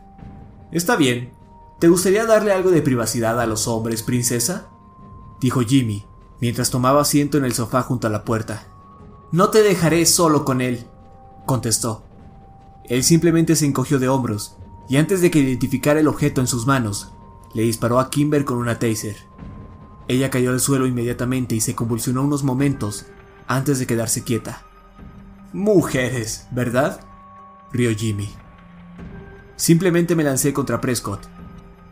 [SPEAKER 2] Está bien. ¿Te gustaría darle algo de privacidad a los hombres, princesa? Dijo Jimmy, mientras tomaba asiento en el sofá junto a la puerta. No te dejaré solo con él, contestó. Él simplemente se encogió de hombros, y antes de que identificara el objeto en sus manos, le disparó a Kimber con una taser. Ella cayó al suelo inmediatamente y se convulsionó unos momentos antes de quedarse quieta. Mujeres, ¿verdad? rió Jimmy. Simplemente me lancé contra Prescott,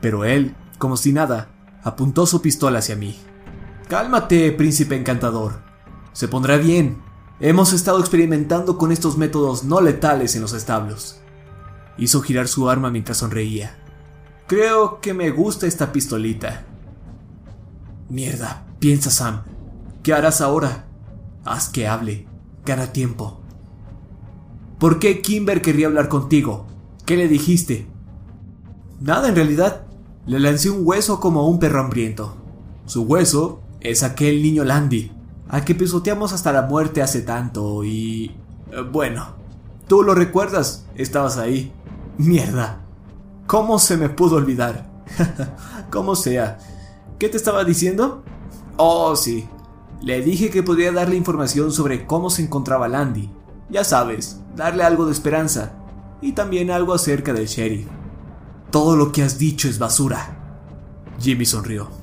[SPEAKER 2] pero él, como si nada, apuntó su pistola hacia mí. Cálmate, príncipe encantador. Se pondrá bien. Hemos estado experimentando con estos métodos no letales en los establos. Hizo girar su arma mientras sonreía. Creo que me gusta esta pistolita. Mierda, piensa Sam. ¿Qué harás ahora? Haz que hable. Gana tiempo. ¿Por qué Kimber querría hablar contigo? ¿Qué le dijiste? Nada en realidad. Le lancé un hueso como un perro hambriento. Su hueso es aquel niño Landy, al que pisoteamos hasta la muerte hace tanto y... Eh, bueno, tú lo recuerdas, estabas ahí. Mierda. ¿Cómo se me pudo olvidar? Como sea. ¿Qué te estaba diciendo? Oh, sí. Le dije que podría darle información sobre cómo se encontraba Landy. Ya sabes, darle algo de esperanza. Y también algo acerca del sheriff. Todo lo que has dicho es basura. Jimmy sonrió.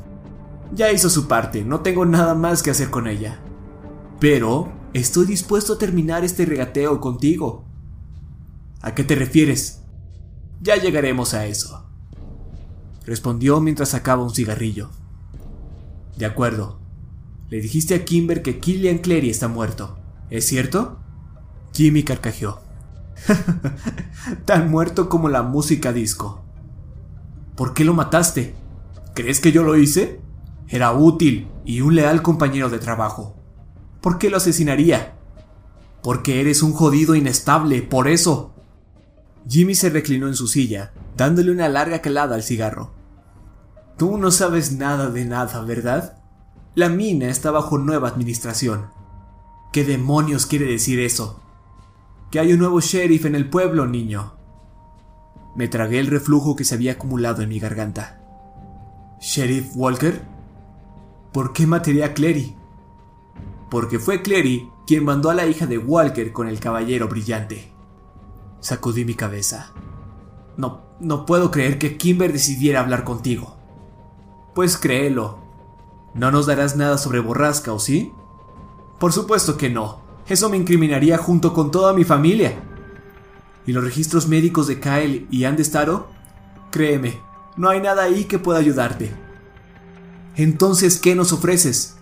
[SPEAKER 2] Ya hizo su parte, no tengo nada más que hacer con ella. Pero estoy dispuesto a terminar este regateo contigo. ¿A qué te refieres? Ya llegaremos a eso. Respondió mientras sacaba un cigarrillo. De acuerdo. Le dijiste a Kimber que Killian Clary está muerto. ¿Es cierto? Jimmy carcajeó. Tan muerto como la música disco. ¿Por qué lo mataste? ¿Crees que yo lo hice? Era útil y un leal compañero de trabajo. ¿Por qué lo asesinaría? Porque eres un jodido inestable, por eso. Jimmy se reclinó en su silla, dándole una larga calada al cigarro. Tú no sabes nada de nada, ¿verdad? La mina está bajo nueva administración. ¿Qué demonios quiere decir eso? Que hay un nuevo sheriff en el pueblo, niño. Me tragué el reflujo que se había acumulado en mi garganta. ¿Sheriff Walker? ¿Por qué mataría a Clary? Porque fue Clary quien mandó a la hija de Walker con el caballero brillante. Sacudí mi cabeza. No, no puedo creer que Kimber decidiera hablar contigo. Pues créelo. ¿No nos darás nada sobre Borrasca, o sí? Por supuesto que no. Eso me incriminaría junto con toda mi familia. ¿Y los registros médicos de Kyle y Andestaro? Créeme, no hay nada ahí que pueda ayudarte. Entonces, ¿qué nos ofreces?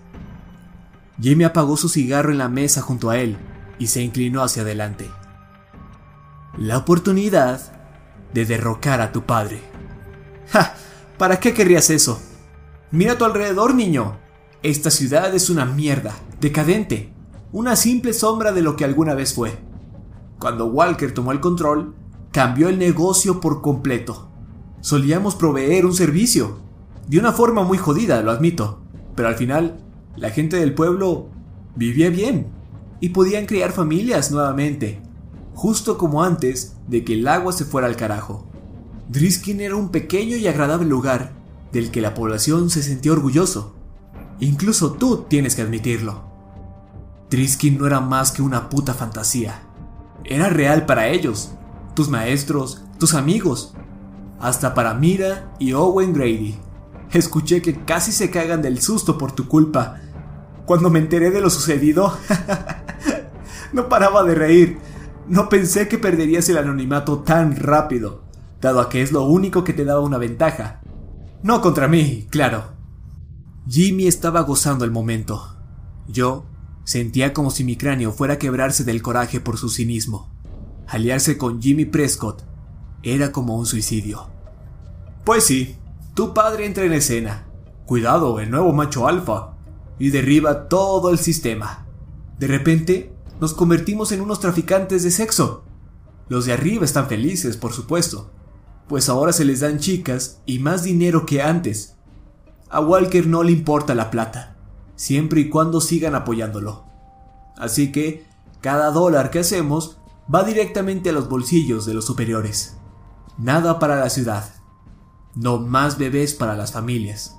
[SPEAKER 2] Jimmy apagó su cigarro en la mesa junto a él y se inclinó hacia adelante. La oportunidad de derrocar a tu padre. ¡Ja! ¿Para qué querrías eso? Mira a tu alrededor, niño. Esta ciudad es una mierda, decadente, una simple sombra de lo que alguna vez fue. Cuando Walker tomó el control, cambió el negocio por completo. Solíamos proveer un servicio, de una forma muy jodida, lo admito, pero al final la gente del pueblo vivía bien y podían crear familias nuevamente, justo como antes de que el agua se fuera al carajo. Driskin era un pequeño y agradable lugar del que la población se sentía orgulloso. Incluso tú tienes que admitirlo. Driskin no era más que una puta fantasía. Era real para ellos, tus maestros, tus amigos, hasta para Mira y Owen Grady. Escuché que casi se cagan del susto por tu culpa. Cuando me enteré de lo sucedido, no paraba de reír. No pensé que perderías el anonimato tan rápido, dado a que es lo único que te daba una ventaja. No contra mí, claro. Jimmy estaba gozando el momento. Yo sentía como si mi cráneo fuera a quebrarse del coraje por su cinismo. Aliarse con Jimmy Prescott era como un suicidio. Pues sí, tu padre entra en escena. Cuidado, el nuevo macho alfa. Y derriba todo el sistema. De repente, nos convertimos en unos traficantes de sexo. Los de arriba están felices, por supuesto pues ahora se les dan chicas y más dinero que antes. A Walker no le importa la plata, siempre y cuando sigan apoyándolo. Así que cada dólar que hacemos va directamente a los bolsillos de los superiores. Nada para la ciudad. No más bebés para las familias.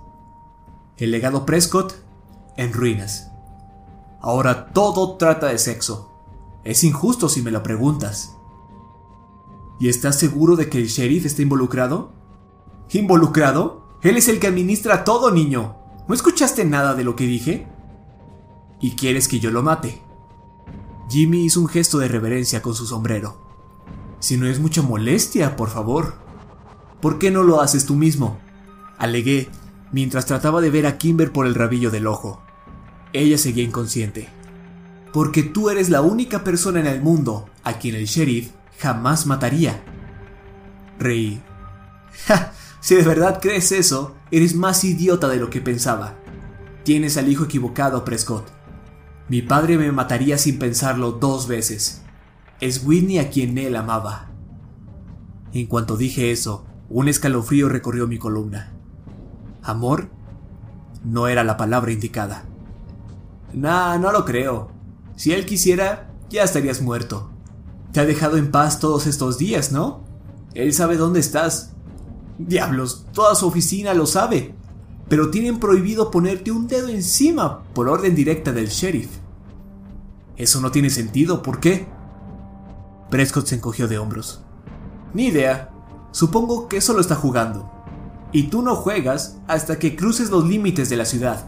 [SPEAKER 2] El legado Prescott en ruinas. Ahora todo trata de sexo. Es injusto si me lo preguntas. ¿Y estás seguro de que el sheriff está involucrado? ¿Involucrado? Él es el que administra todo, niño. ¿No escuchaste nada de lo que dije? ¿Y quieres que yo lo mate? Jimmy hizo un gesto de reverencia con su sombrero. Si no es mucha molestia, por favor. ¿Por qué no lo haces tú mismo? Alegué, mientras trataba de ver a Kimber por el rabillo del ojo. Ella seguía inconsciente. Porque tú eres la única persona en el mundo a quien el sheriff jamás mataría. Reí. Ja, si de verdad crees eso, eres más idiota de lo que pensaba. Tienes al hijo equivocado, Prescott. Mi padre me mataría sin pensarlo dos veces. Es Whitney a quien él amaba. En cuanto dije eso, un escalofrío recorrió mi columna. ¿Amor? No era la palabra indicada. Nah, no lo creo. Si él quisiera, ya estarías muerto. Te ha dejado en paz todos estos días, ¿no? Él sabe dónde estás. Diablos, toda su oficina lo sabe. Pero tienen prohibido ponerte un dedo encima por orden directa del sheriff. Eso no tiene sentido, ¿por qué? Prescott se encogió de hombros. Ni idea. Supongo que eso lo está jugando. Y tú no juegas hasta que cruces los límites de la ciudad.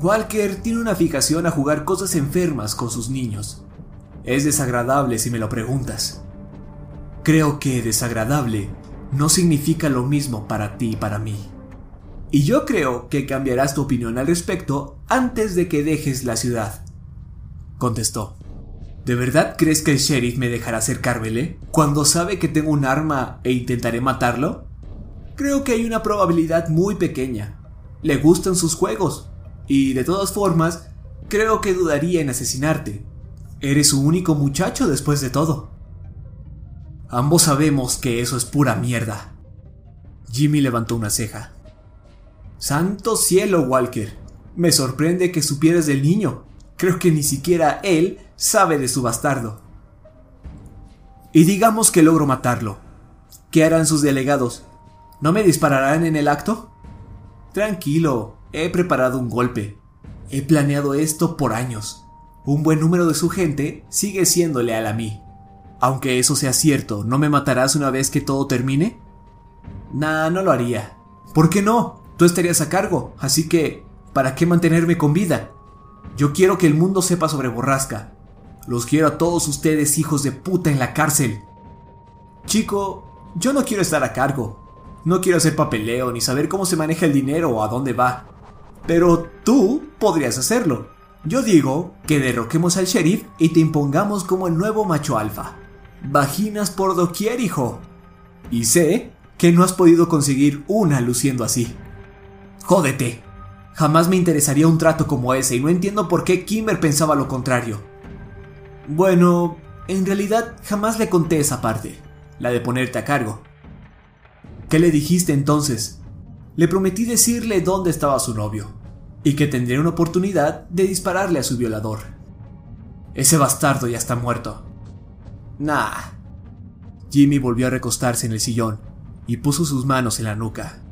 [SPEAKER 2] Walker tiene una fijación a jugar cosas enfermas con sus niños. Es desagradable si me lo preguntas. Creo que desagradable no significa lo mismo para ti y para mí. Y yo creo que cambiarás tu opinión al respecto antes de que dejes la ciudad. Contestó. ¿De verdad crees que el sheriff me dejará acercármele cuando sabe que tengo un arma e intentaré matarlo? Creo que hay una probabilidad muy pequeña. Le gustan sus juegos. Y de todas formas, creo que dudaría en asesinarte. Eres su único muchacho después de todo. Ambos sabemos que eso es pura mierda. Jimmy levantó una ceja. Santo cielo, Walker. Me sorprende que supieras del niño. Creo que ni siquiera él sabe de su bastardo. Y digamos que logro matarlo. ¿Qué harán sus delegados? ¿No me dispararán en el acto? Tranquilo, he preparado un golpe. He planeado esto por años. Un buen número de su gente sigue siendo leal a mí. Aunque eso sea cierto, ¿no me matarás una vez que todo termine? Nah, no lo haría. ¿Por qué no? Tú estarías a cargo, así que, ¿para qué mantenerme con vida? Yo quiero que el mundo sepa sobre Borrasca. Los quiero a todos ustedes, hijos de puta, en la cárcel. Chico, yo no quiero estar a cargo. No quiero hacer papeleo ni saber cómo se maneja el dinero o a dónde va. Pero tú podrías hacerlo. Yo digo que derroquemos al sheriff y te impongamos como el nuevo macho alfa. Vaginas por doquier, hijo. Y sé que no has podido conseguir una luciendo así. Jódete. Jamás me interesaría un trato como ese y no entiendo por qué Kimber pensaba lo contrario. Bueno, en realidad jamás le conté esa parte, la de ponerte a cargo. ¿Qué le dijiste entonces? Le prometí decirle dónde estaba su novio y que tendría una oportunidad de dispararle a su violador. Ese bastardo ya está muerto. Nah. Jimmy volvió a recostarse en el sillón y puso sus manos en la nuca.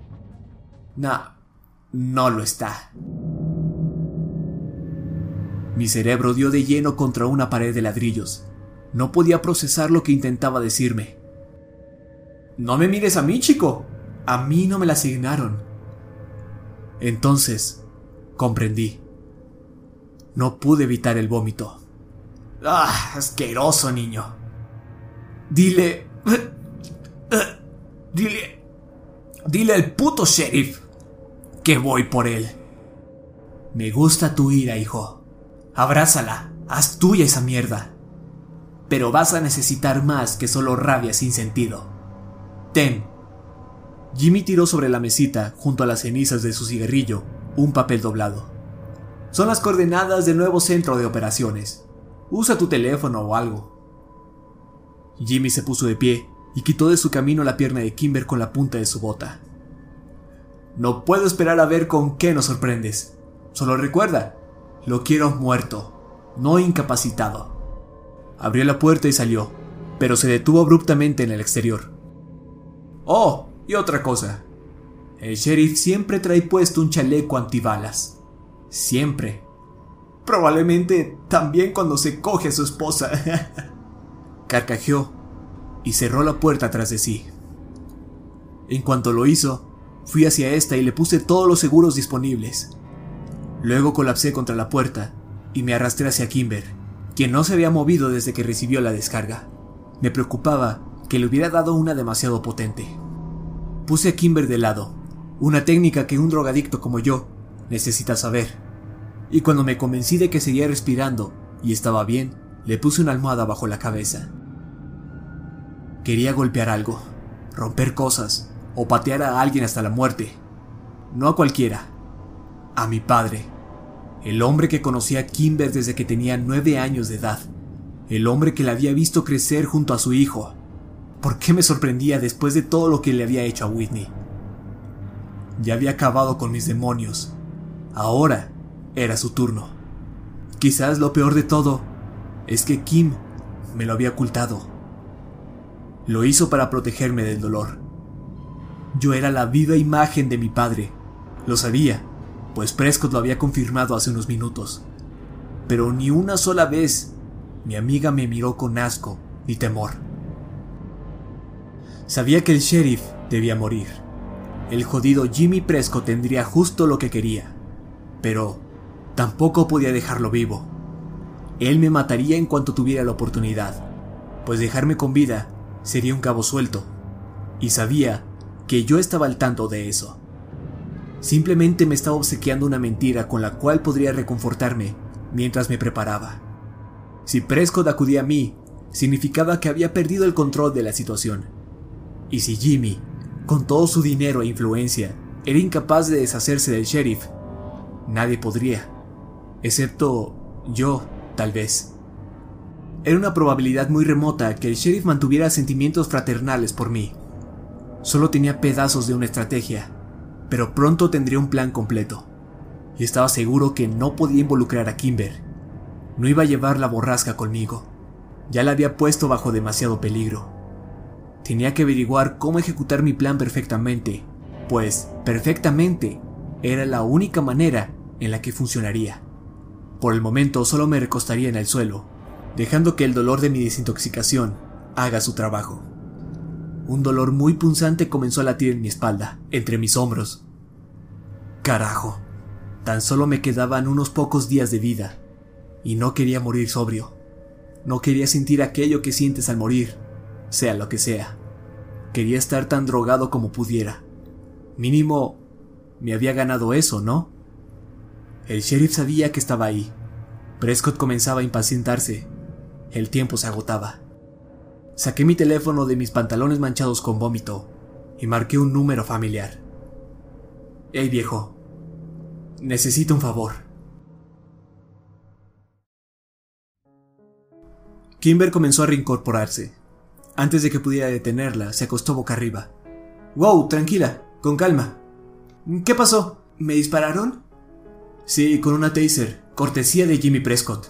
[SPEAKER 2] Nah, no lo está. Mi cerebro dio de lleno contra una pared de ladrillos. No podía procesar lo que intentaba decirme. No me mires a mí, chico. A mí no me la asignaron. Entonces, comprendí. No pude evitar el vómito. ¡Ah! Asqueroso niño. Dile... Dile... Dile al puto sheriff que voy por él. Me gusta tu ira, hijo. Abrázala, haz tuya esa mierda. Pero vas a necesitar más que solo rabia sin sentido. Ten. Jimmy tiró sobre la mesita, junto a las cenizas de su cigarrillo, un papel doblado. Son las coordenadas del nuevo centro de operaciones. Usa tu teléfono o algo. Jimmy se puso de pie y quitó de su camino la pierna de Kimber con la punta de su bota. No puedo esperar a ver con qué nos sorprendes. Solo recuerda, lo quiero muerto, no incapacitado. Abrió la puerta y salió, pero se detuvo abruptamente en el exterior. Oh, y otra cosa. El sheriff siempre trae puesto un chaleco antibalas. Siempre. Probablemente también cuando se coge a su esposa. Carcajeó y cerró la puerta tras de sí. En cuanto lo hizo, fui hacia esta y le puse todos los seguros disponibles. Luego colapsé contra la puerta y me arrastré hacia Kimber, quien no se había movido desde que recibió la descarga. Me preocupaba que le hubiera dado una demasiado potente. Puse a Kimber de lado, una técnica que un drogadicto como yo necesita saber. Y cuando me convencí de que seguía respirando y estaba bien, le puse una almohada bajo la cabeza. Quería golpear algo, romper cosas o patear a alguien hasta la muerte. No a cualquiera, a mi padre, el hombre que conocía a Kimber desde que tenía nueve años de edad, el hombre que la había visto crecer junto a su hijo. ¿Por qué me sorprendía después de todo lo que le había hecho a Whitney? Ya había acabado con mis demonios. Ahora era su turno. Quizás lo peor de todo es que Kim me lo había ocultado. Lo hizo para protegerme del dolor. Yo era la viva imagen de mi padre. Lo sabía, pues Prescott lo había confirmado hace unos minutos. Pero ni una sola vez mi amiga me miró con asco ni temor. Sabía que el sheriff debía morir. El jodido Jimmy Prescott tendría justo lo que quería. Pero tampoco podía dejarlo vivo. Él me mataría en cuanto tuviera la oportunidad, pues dejarme con vida sería un cabo suelto. Y sabía que yo estaba al tanto de eso. Simplemente me estaba obsequiando una mentira con la cual podría reconfortarme mientras me preparaba. Si Prescott acudía a mí, significaba que había perdido el control de la situación. Y si Jimmy, con todo su dinero e influencia, era incapaz de deshacerse del sheriff, nadie podría, excepto yo, tal vez. Era una probabilidad muy remota que el sheriff mantuviera sentimientos fraternales por mí. Solo tenía pedazos de una estrategia, pero pronto tendría un plan completo. Y estaba seguro que no podía involucrar a Kimber. No iba a llevar la borrasca conmigo. Ya la había puesto bajo demasiado peligro. Tenía que averiguar cómo ejecutar mi plan perfectamente, pues perfectamente era la única manera en la que funcionaría. Por el momento solo me recostaría en el suelo, dejando que el dolor de mi desintoxicación haga su trabajo. Un dolor muy punzante comenzó a latir en mi espalda, entre mis hombros. Carajo, tan solo me quedaban unos pocos días de vida, y no quería morir sobrio. No quería sentir aquello que sientes al morir, sea lo que sea. Quería estar tan drogado como pudiera. Mínimo, me había ganado eso, ¿no? El sheriff sabía que estaba ahí. Prescott comenzaba a impacientarse. El tiempo se agotaba. Saqué mi teléfono de mis pantalones manchados con vómito y marqué un número familiar. Hey viejo, necesito un favor. Kimber comenzó a reincorporarse. Antes de que pudiera detenerla, se acostó boca arriba. Wow, tranquila, con calma. ¿Qué pasó? ¿Me dispararon? Sí, con una taser, cortesía de Jimmy Prescott.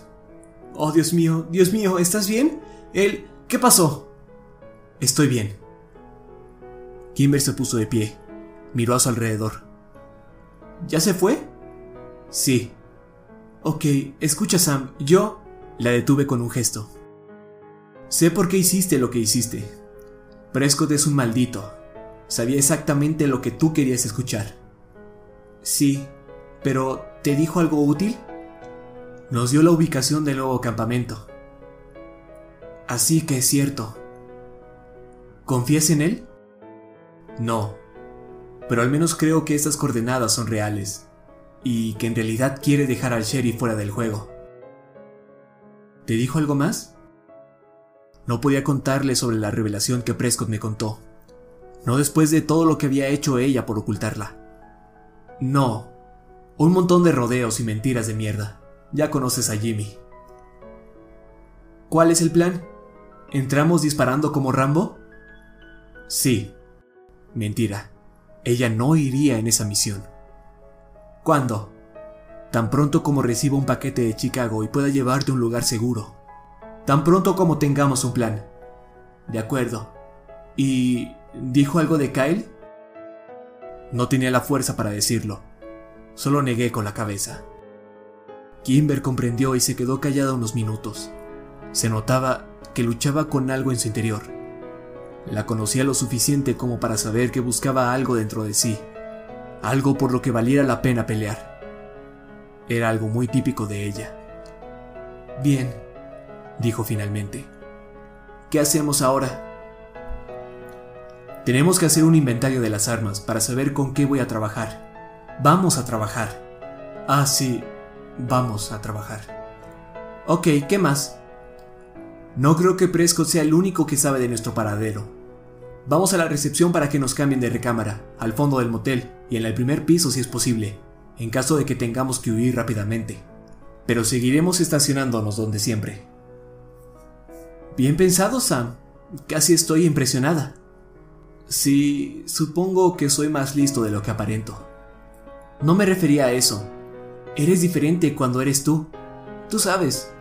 [SPEAKER 2] Oh, Dios mío, Dios mío, ¿estás bien? Él... ¿Qué pasó? Estoy bien. Kimber se puso de pie, miró a su alrededor. ¿Ya se fue? Sí. Ok, escucha Sam, yo... La detuve con un gesto. Sé por qué hiciste lo que hiciste. Prescott es un maldito. Sabía exactamente lo que tú querías escuchar. Sí, pero ¿te dijo algo útil? Nos dio la ubicación del nuevo campamento. Así que es cierto. ¿Confías en él? No, pero al menos creo que estas coordenadas son reales y que en realidad quiere dejar al sheriff fuera del juego. ¿Te dijo algo más? No podía contarle sobre la revelación que Prescott me contó, no después de todo lo que había hecho ella por ocultarla. No, un montón de rodeos y mentiras de mierda. Ya conoces a Jimmy. ¿Cuál es el plan? ¿Entramos disparando como Rambo? Sí. Mentira. Ella no iría en esa misión. ¿Cuándo? Tan pronto como reciba un paquete de Chicago y pueda llevarte a un lugar seguro. Tan pronto como tengamos un plan. De acuerdo. ¿Y dijo algo de Kyle? No tenía la fuerza para decirlo. Solo negué con la cabeza. Kimber comprendió y se quedó callada unos minutos. Se notaba que luchaba con algo en su interior. La conocía lo suficiente como para saber que buscaba algo dentro de sí, algo por lo que valiera la pena pelear. Era algo muy típico de ella. Bien, dijo finalmente. ¿Qué hacemos ahora? Tenemos que hacer un inventario de las armas para saber con qué voy a trabajar. Vamos a trabajar. Ah, sí, vamos a trabajar. Ok, ¿qué más? No creo que Prescott sea el único que sabe de nuestro paradero. Vamos a la recepción para que nos cambien de recámara, al fondo del motel y en el primer piso si es posible, en caso de que tengamos que huir rápidamente. Pero seguiremos estacionándonos donde siempre. Bien pensado, Sam. Casi estoy impresionada. Sí, supongo que soy más listo de lo que aparento. No me refería a eso. Eres diferente cuando eres tú. Tú sabes.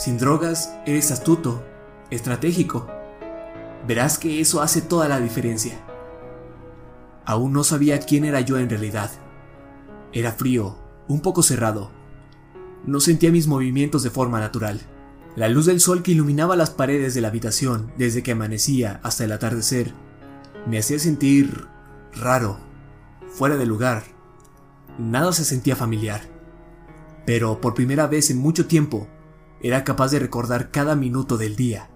[SPEAKER 2] Sin drogas, eres astuto, estratégico. Verás que eso hace toda la diferencia. Aún no sabía quién era yo en realidad. Era frío, un poco cerrado. No sentía mis movimientos de forma natural. La luz del sol que iluminaba las paredes de la habitación desde que amanecía hasta el atardecer me hacía sentir raro, fuera de lugar nada se sentía familiar. Pero por primera vez en mucho tiempo, era capaz de recordar cada minuto del día.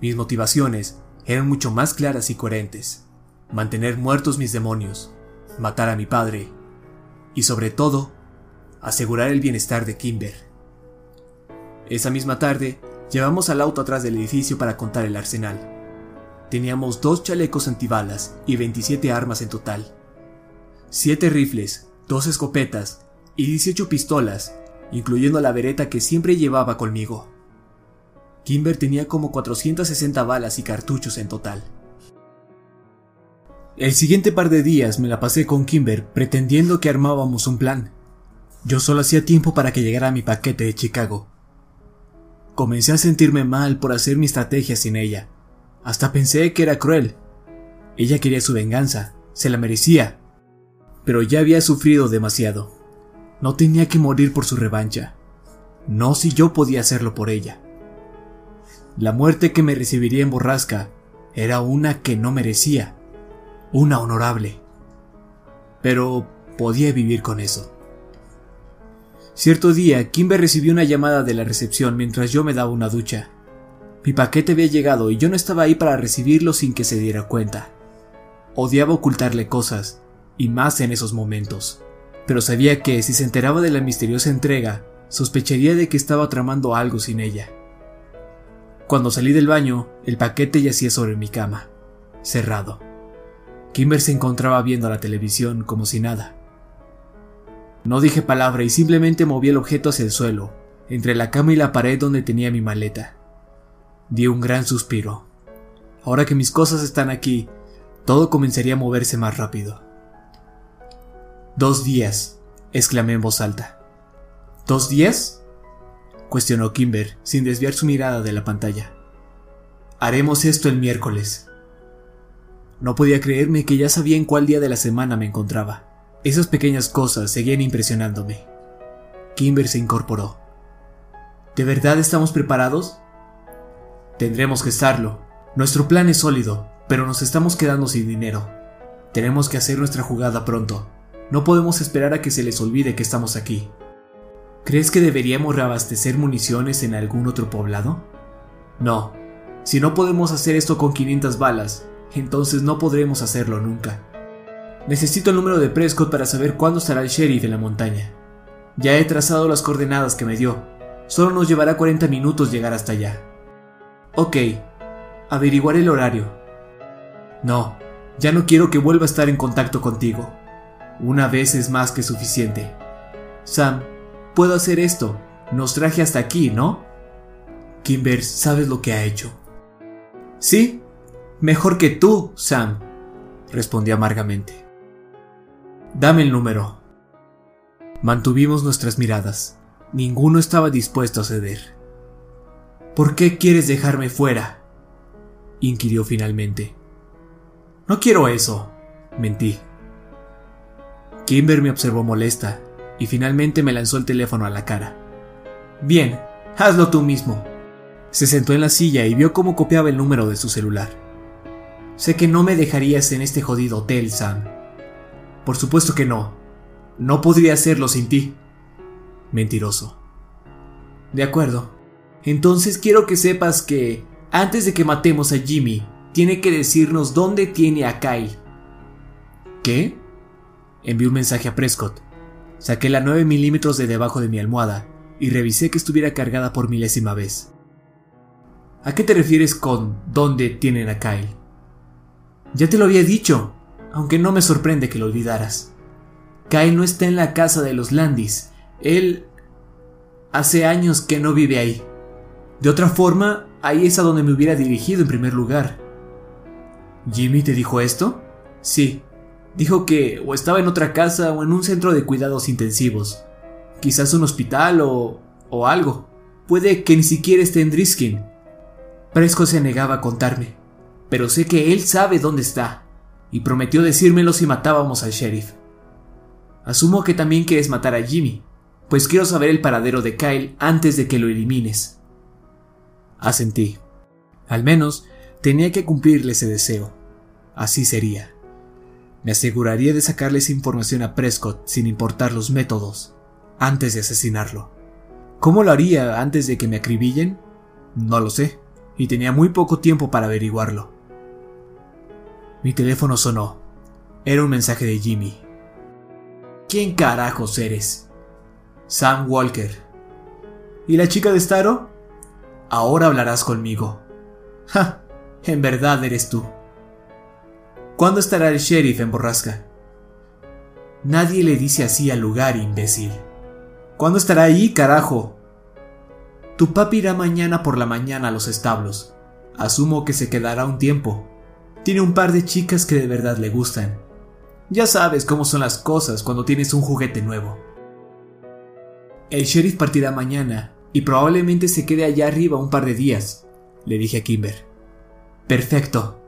[SPEAKER 2] Mis motivaciones eran mucho más claras y coherentes. Mantener muertos mis demonios, matar a mi padre y sobre todo, asegurar el bienestar de Kimber. Esa misma tarde, llevamos al auto atrás del edificio para contar el arsenal. Teníamos dos chalecos antibalas y 27 armas en total. Siete rifles, dos escopetas y 18 pistolas, incluyendo la vereta que siempre llevaba conmigo. Kimber tenía como 460 balas y cartuchos en total. El siguiente par de días me la pasé con Kimber pretendiendo que armábamos un plan. Yo solo hacía tiempo para que llegara mi paquete de Chicago. Comencé a sentirme mal por hacer mi estrategia sin ella. Hasta pensé que era cruel. Ella quería su venganza, se la merecía. Pero ya había sufrido demasiado. No tenía que morir por su revancha. No si yo podía hacerlo por ella. La muerte que me recibiría en Borrasca era una que no merecía, una honorable. Pero podía vivir con eso. Cierto día, Kimber recibió una llamada de la recepción mientras yo me daba una ducha. Mi paquete había llegado y yo no estaba ahí para recibirlo sin que se diera cuenta. Odiaba ocultarle cosas, y más en esos momentos, pero sabía que si se enteraba de la misteriosa entrega, sospecharía de que estaba tramando algo sin ella. Cuando salí del baño, el paquete yacía sobre mi cama, cerrado. Kimber se encontraba viendo la televisión como si nada. No dije palabra y simplemente moví el objeto hacia el suelo, entre la cama y la pared donde tenía mi maleta. Di un gran suspiro. Ahora que mis cosas están aquí, todo comenzaría a moverse más rápido. Dos días, exclamé en voz alta. ¿Dos días? cuestionó Kimber, sin desviar su mirada de la pantalla. Haremos esto el miércoles. No podía creerme que ya sabía en cuál día de la semana me encontraba. Esas pequeñas cosas seguían impresionándome. Kimber se incorporó. ¿De verdad estamos preparados? Tendremos que estarlo. Nuestro plan es sólido, pero nos estamos quedando sin dinero. Tenemos que hacer nuestra jugada pronto. No podemos esperar a que se les olvide que estamos aquí. ¿Crees que deberíamos reabastecer municiones en algún otro poblado? No. Si no podemos hacer esto con 500 balas, entonces no podremos hacerlo nunca. Necesito el número de Prescott para saber cuándo estará el sheriff en la montaña. Ya he trazado las coordenadas que me dio. Solo nos llevará 40 minutos llegar hasta allá. Ok, averiguaré el horario. No, ya no quiero que vuelva a estar en contacto contigo. Una vez es más que suficiente. Sam, puedo hacer esto. Nos traje hasta aquí, ¿no? Kimber, ¿sabes lo que ha hecho? Sí, mejor que tú, Sam, respondió amargamente. Dame el número. Mantuvimos nuestras miradas. Ninguno estaba dispuesto a ceder. ¿Por qué quieres dejarme fuera? inquirió finalmente. No quiero eso, mentí. Kimber me observó molesta y finalmente me lanzó el teléfono a la cara. Bien, hazlo tú mismo. Se sentó en la silla y vio cómo copiaba el número de su celular. Sé que no me dejarías en este jodido hotel, Sam. Por supuesto que no. No podría hacerlo sin ti. Mentiroso. De acuerdo. Entonces quiero que sepas que, antes de que matemos a Jimmy, tiene que decirnos dónde tiene a Kyle. ¿Qué? Envié un mensaje a Prescott. Saqué la 9 milímetros de debajo de mi almohada y revisé que estuviera cargada por milésima vez. ¿A qué te refieres con dónde tienen a Kyle? Ya te lo había dicho aunque no me sorprende que lo olvidaras. Kyle no está en la casa de los Landis. Él... hace años que no vive ahí. De otra forma, ahí es a donde me hubiera dirigido en primer lugar. ¿Jimmy te dijo esto? Sí. Dijo que o estaba en otra casa o en un centro de cuidados intensivos. Quizás un hospital o... o algo. Puede que ni siquiera esté en Driskin. Presco se negaba a contarme, pero sé que él sabe dónde está y prometió decírmelo si matábamos al sheriff. Asumo que también quieres matar a Jimmy, pues quiero saber el paradero de Kyle antes de que lo elimines. Asentí. Al menos tenía que cumplirle ese deseo. Así sería. Me aseguraría de sacarle esa información a Prescott sin importar los métodos, antes de asesinarlo. ¿Cómo lo haría antes de que me acribillen? No lo sé, y tenía muy poco tiempo para averiguarlo. Mi teléfono sonó. Era un mensaje de Jimmy. ¿Quién carajos eres? Sam Walker. ¿Y la chica de Staro? Ahora hablarás conmigo. ¡Ja! En verdad eres tú. ¿Cuándo estará el sheriff en Borrasca? Nadie le dice así al lugar, imbécil. ¿Cuándo estará ahí, carajo? Tu papi irá mañana por la mañana a los establos. Asumo que se quedará un tiempo. Tiene un par de chicas que de verdad le gustan. Ya sabes cómo son las cosas cuando tienes un juguete nuevo. El sheriff partirá mañana y probablemente se quede allá arriba un par de días, le dije a Kimber. Perfecto,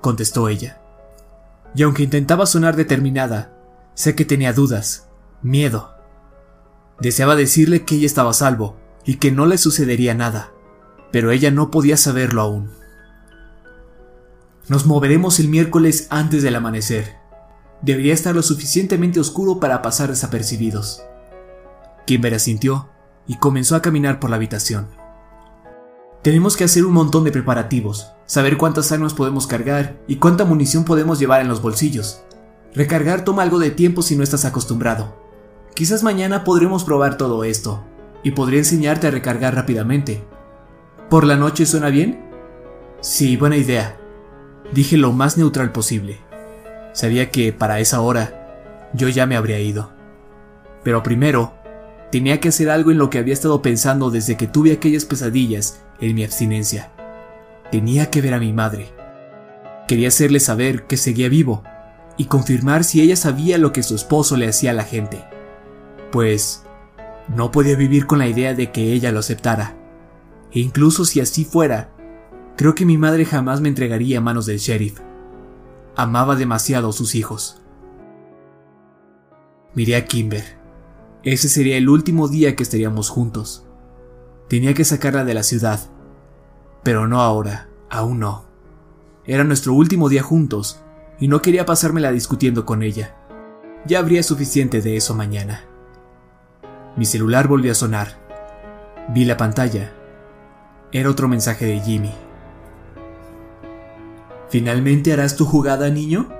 [SPEAKER 2] contestó ella. Y aunque intentaba sonar determinada, sé que tenía dudas, miedo. Deseaba decirle que ella estaba a salvo y que no le sucedería nada, pero ella no podía saberlo aún. Nos moveremos el miércoles antes del amanecer. Debería estar lo suficientemente oscuro para pasar desapercibidos. Kimber asintió y comenzó a caminar por la habitación. Tenemos que hacer un montón de preparativos, saber cuántas armas podemos cargar y cuánta munición podemos llevar en los bolsillos. Recargar toma algo de tiempo si no estás acostumbrado. Quizás mañana podremos probar todo esto, y podría enseñarte a recargar rápidamente. ¿Por la noche suena bien? Sí, buena idea. Dije lo más neutral posible. Sabía que para esa hora yo ya me habría ido. Pero primero, tenía que hacer algo en lo que había estado pensando desde que tuve aquellas pesadillas en mi abstinencia. Tenía que ver a mi madre. Quería hacerle saber que seguía vivo y confirmar si ella sabía lo que su esposo le hacía a la gente. Pues no podía vivir con la idea de que ella lo aceptara. E incluso si así fuera, creo que mi madre jamás me entregaría a manos del sheriff. Amaba demasiado a sus hijos. Miré a Kimber. Ese sería el último día que estaríamos juntos. Tenía que sacarla de la ciudad. Pero no ahora, aún no. Era nuestro último día juntos y no quería pasármela discutiendo con ella. Ya habría suficiente de eso mañana. Mi celular volvió a sonar. Vi la pantalla. Era otro mensaje de Jimmy. ¿Finalmente harás tu jugada, niño?